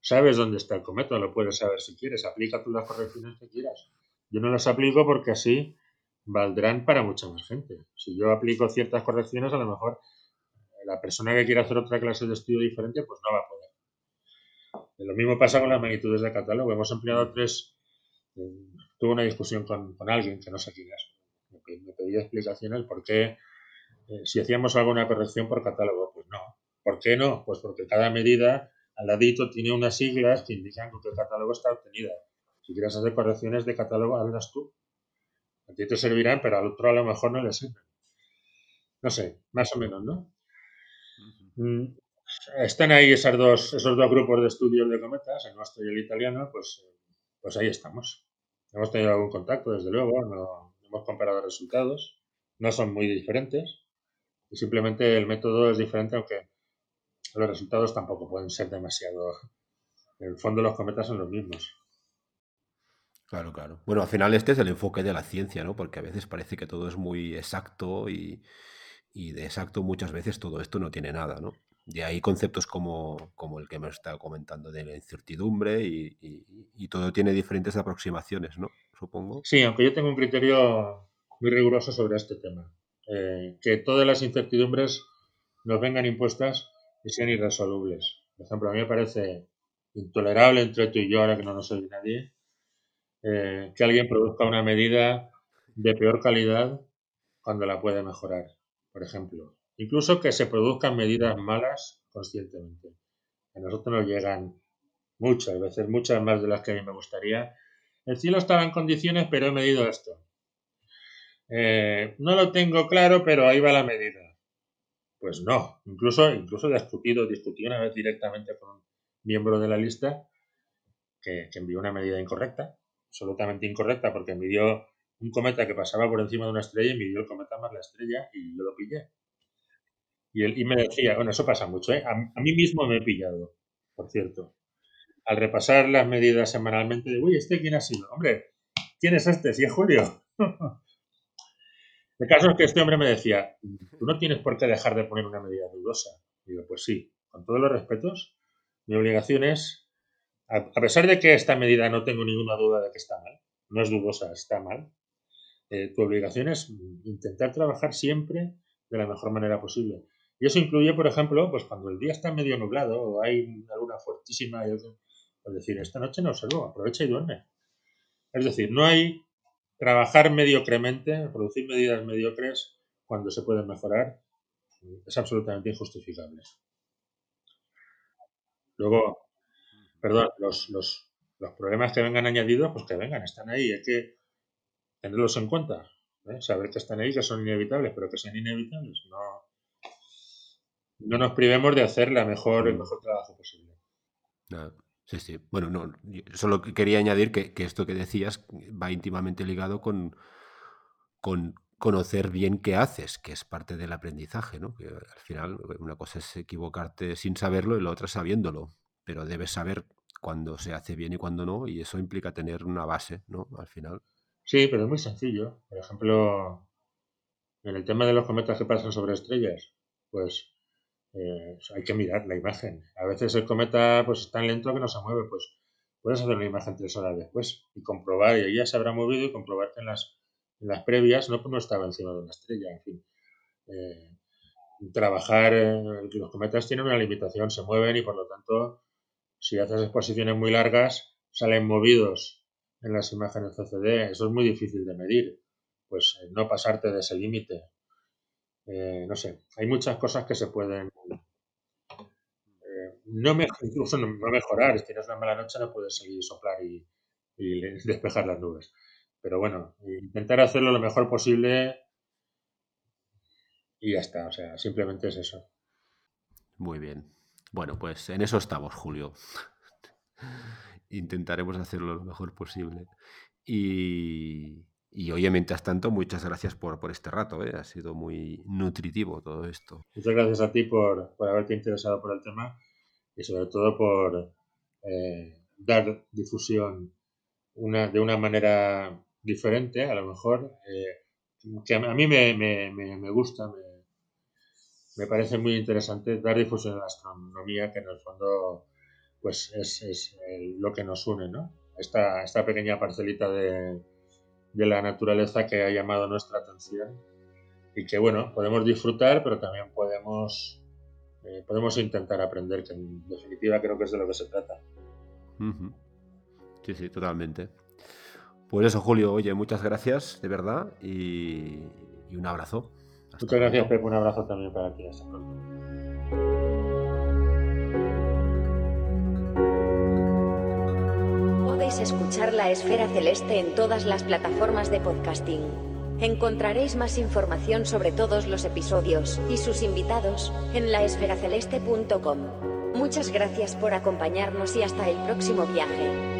Sabes dónde está el cometa, lo puedes saber si quieres, aplica tú las correcciones que quieras. Yo no las aplico porque así valdrán para mucha más gente. Si yo aplico ciertas correcciones, a lo mejor la persona que quiera hacer otra clase de estudio diferente, pues no va a poder. Lo mismo pasa con las magnitudes de catálogo. Hemos empleado tres. Eh, tuve una discusión con, alguien que no sé quién es. Me, pedía explicaciones por qué, eh, si hacíamos alguna corrección por catálogo. Pues no. ¿Por qué no? Pues porque cada medida al ladito tiene unas siglas que indican que el catálogo está obtenida. Si quieres hacer correcciones de catálogo, hazlas tú. A ti te servirán, pero al otro a lo mejor no le sirven. No sé, más o menos, ¿no? Mm, están ahí esas dos, esos dos grupos de estudios de cometas, el nuestro y el italiano, pues, pues ahí estamos. Hemos tenido algún contacto, desde luego, no, hemos comparado resultados. no son muy diferentes. Y simplemente el método es diferente, aunque los resultados tampoco pueden ser demasiado. En el fondo, los cometas son los mismos. Claro, claro. Bueno, al final este es el enfoque de la ciencia, ¿no? Porque a veces parece que todo es muy exacto y, y de exacto muchas veces todo esto no tiene nada, ¿no? De ahí conceptos como, como el que me está comentando de la incertidumbre y, y, todo tiene diferentes aproximaciones, ¿no? Supongo. Sí, aunque yo tengo un criterio muy riguroso sobre este tema. Eh, que todas las incertidumbres nos vengan impuestas y sean irresolubles. Por ejemplo, a mí me parece intolerable entre tú y yo, ahora que no nos oye nadie, eh, que alguien produzca una medida de peor calidad cuando la puede mejorar, por ejemplo. Incluso que se produzcan medidas malas conscientemente. A nosotros nos llegan muchas veces, muchas más de las que a mí me gustaría. El cielo estaba en condiciones, pero he medido esto. Eh, no lo tengo claro, pero ahí va la medida. Pues no, incluso, incluso discutido, discutí una vez directamente con un miembro de la lista que, que envió una medida incorrecta, absolutamente incorrecta, porque midió un cometa que pasaba por encima de una estrella y midió el cometa más la estrella y yo lo pillé. Y, él, y me decía, bueno, eso pasa mucho, ¿eh? a, mí mismo me he pillado, por cierto. Al repasar las medidas semanalmente, de, uy, ¿este quién ha sido? Hombre, ¿quién es este? Si es Julio. El caso es que este hombre me decía, tú no tienes por qué dejar de poner una medida dudosa. Digo, pues sí, con todos los respetos, mi obligación es, a, pesar de que esta medida no tengo ninguna duda de que está mal, no es dudosa, está mal, eh, tu obligación es intentar trabajar siempre de la mejor manera posible. Y eso incluye, por ejemplo, pues cuando el día está medio nublado o hay una luna fortísima, es decir, esta noche no salgo, aprovecha y duerme. Es decir, no hay trabajar mediocremente, producir medidas mediocres cuando se pueden mejorar, es absolutamente injustificable. Luego, perdón, los, los, los problemas que vengan añadidos, pues que vengan, están ahí, hay que tenerlos en cuenta, ¿eh? saber que están ahí, que son inevitables, pero que sean inevitables, no, no nos privemos de hacer la mejor, el mejor trabajo posible. Sí, sí. Bueno, no, solo quería añadir que, esto que decías va íntimamente ligado con, con conocer bien qué haces, que es parte del aprendizaje, ¿no? Que al final una cosa es equivocarte sin saberlo y la otra sabiéndolo, pero debes saber cuándo se hace bien y cuándo no, y eso implica tener una base, ¿no? Al final. Sí, pero es muy sencillo. Por ejemplo, en el tema de los cometas que pasan sobre estrellas, pues eh, hay que mirar la imagen. A veces el cometa pues es tan lento que no se mueve, pues puedes hacer una imagen tres horas después y comprobar, y ya se habrá movido y comprobar que en las, las previas no, no estaba encima de una estrella, en fin. Eh, trabajar, eh, los cometas tienen una limitación, se mueven y por lo tanto, si haces exposiciones muy largas, salen movidos en las imágenes CCD. Eso es muy difícil de medir. Pues no pasarte de ese límite. Eh, no sé, hay muchas cosas que se pueden eh, no incluso no, mejorar. Si tienes una mala noche no puedes seguir soplar y, despejar las nubes. Pero bueno, intentar hacerlo lo mejor posible y ya está. O sea, simplemente es eso. Muy bien. Bueno, pues en eso estamos, Julio. Intentaremos hacerlo lo mejor posible. Y, y oye, mientras tanto, muchas gracias por, por este rato, ¿eh? ha sido muy nutritivo todo esto. Muchas gracias a ti por, por haberte interesado por el tema y sobre todo por eh, dar difusión una, de una manera diferente, a lo mejor, eh, que a mí me, me, me, gusta, me, me, parece muy interesante dar difusión a la astronomía, que en el fondo pues es, es lo que nos une, ¿no? Esta, esta pequeña parcelita de de la naturaleza que ha llamado nuestra atención y que bueno, podemos disfrutar, pero también podemos, eh, podemos intentar aprender, que en definitiva creo que es de lo que se trata. Sí, sí, totalmente. Pues eso, Julio, oye, muchas gracias, de verdad, y, un abrazo. Muchas gracias, Pep, un abrazo también para ti. Hasta pronto. escuchar La Esfera Celeste en todas las plataformas de podcasting. Encontraréis más información sobre todos los episodios y sus invitados en laesferaceleste.com. Muchas gracias por acompañarnos y hasta el próximo viaje.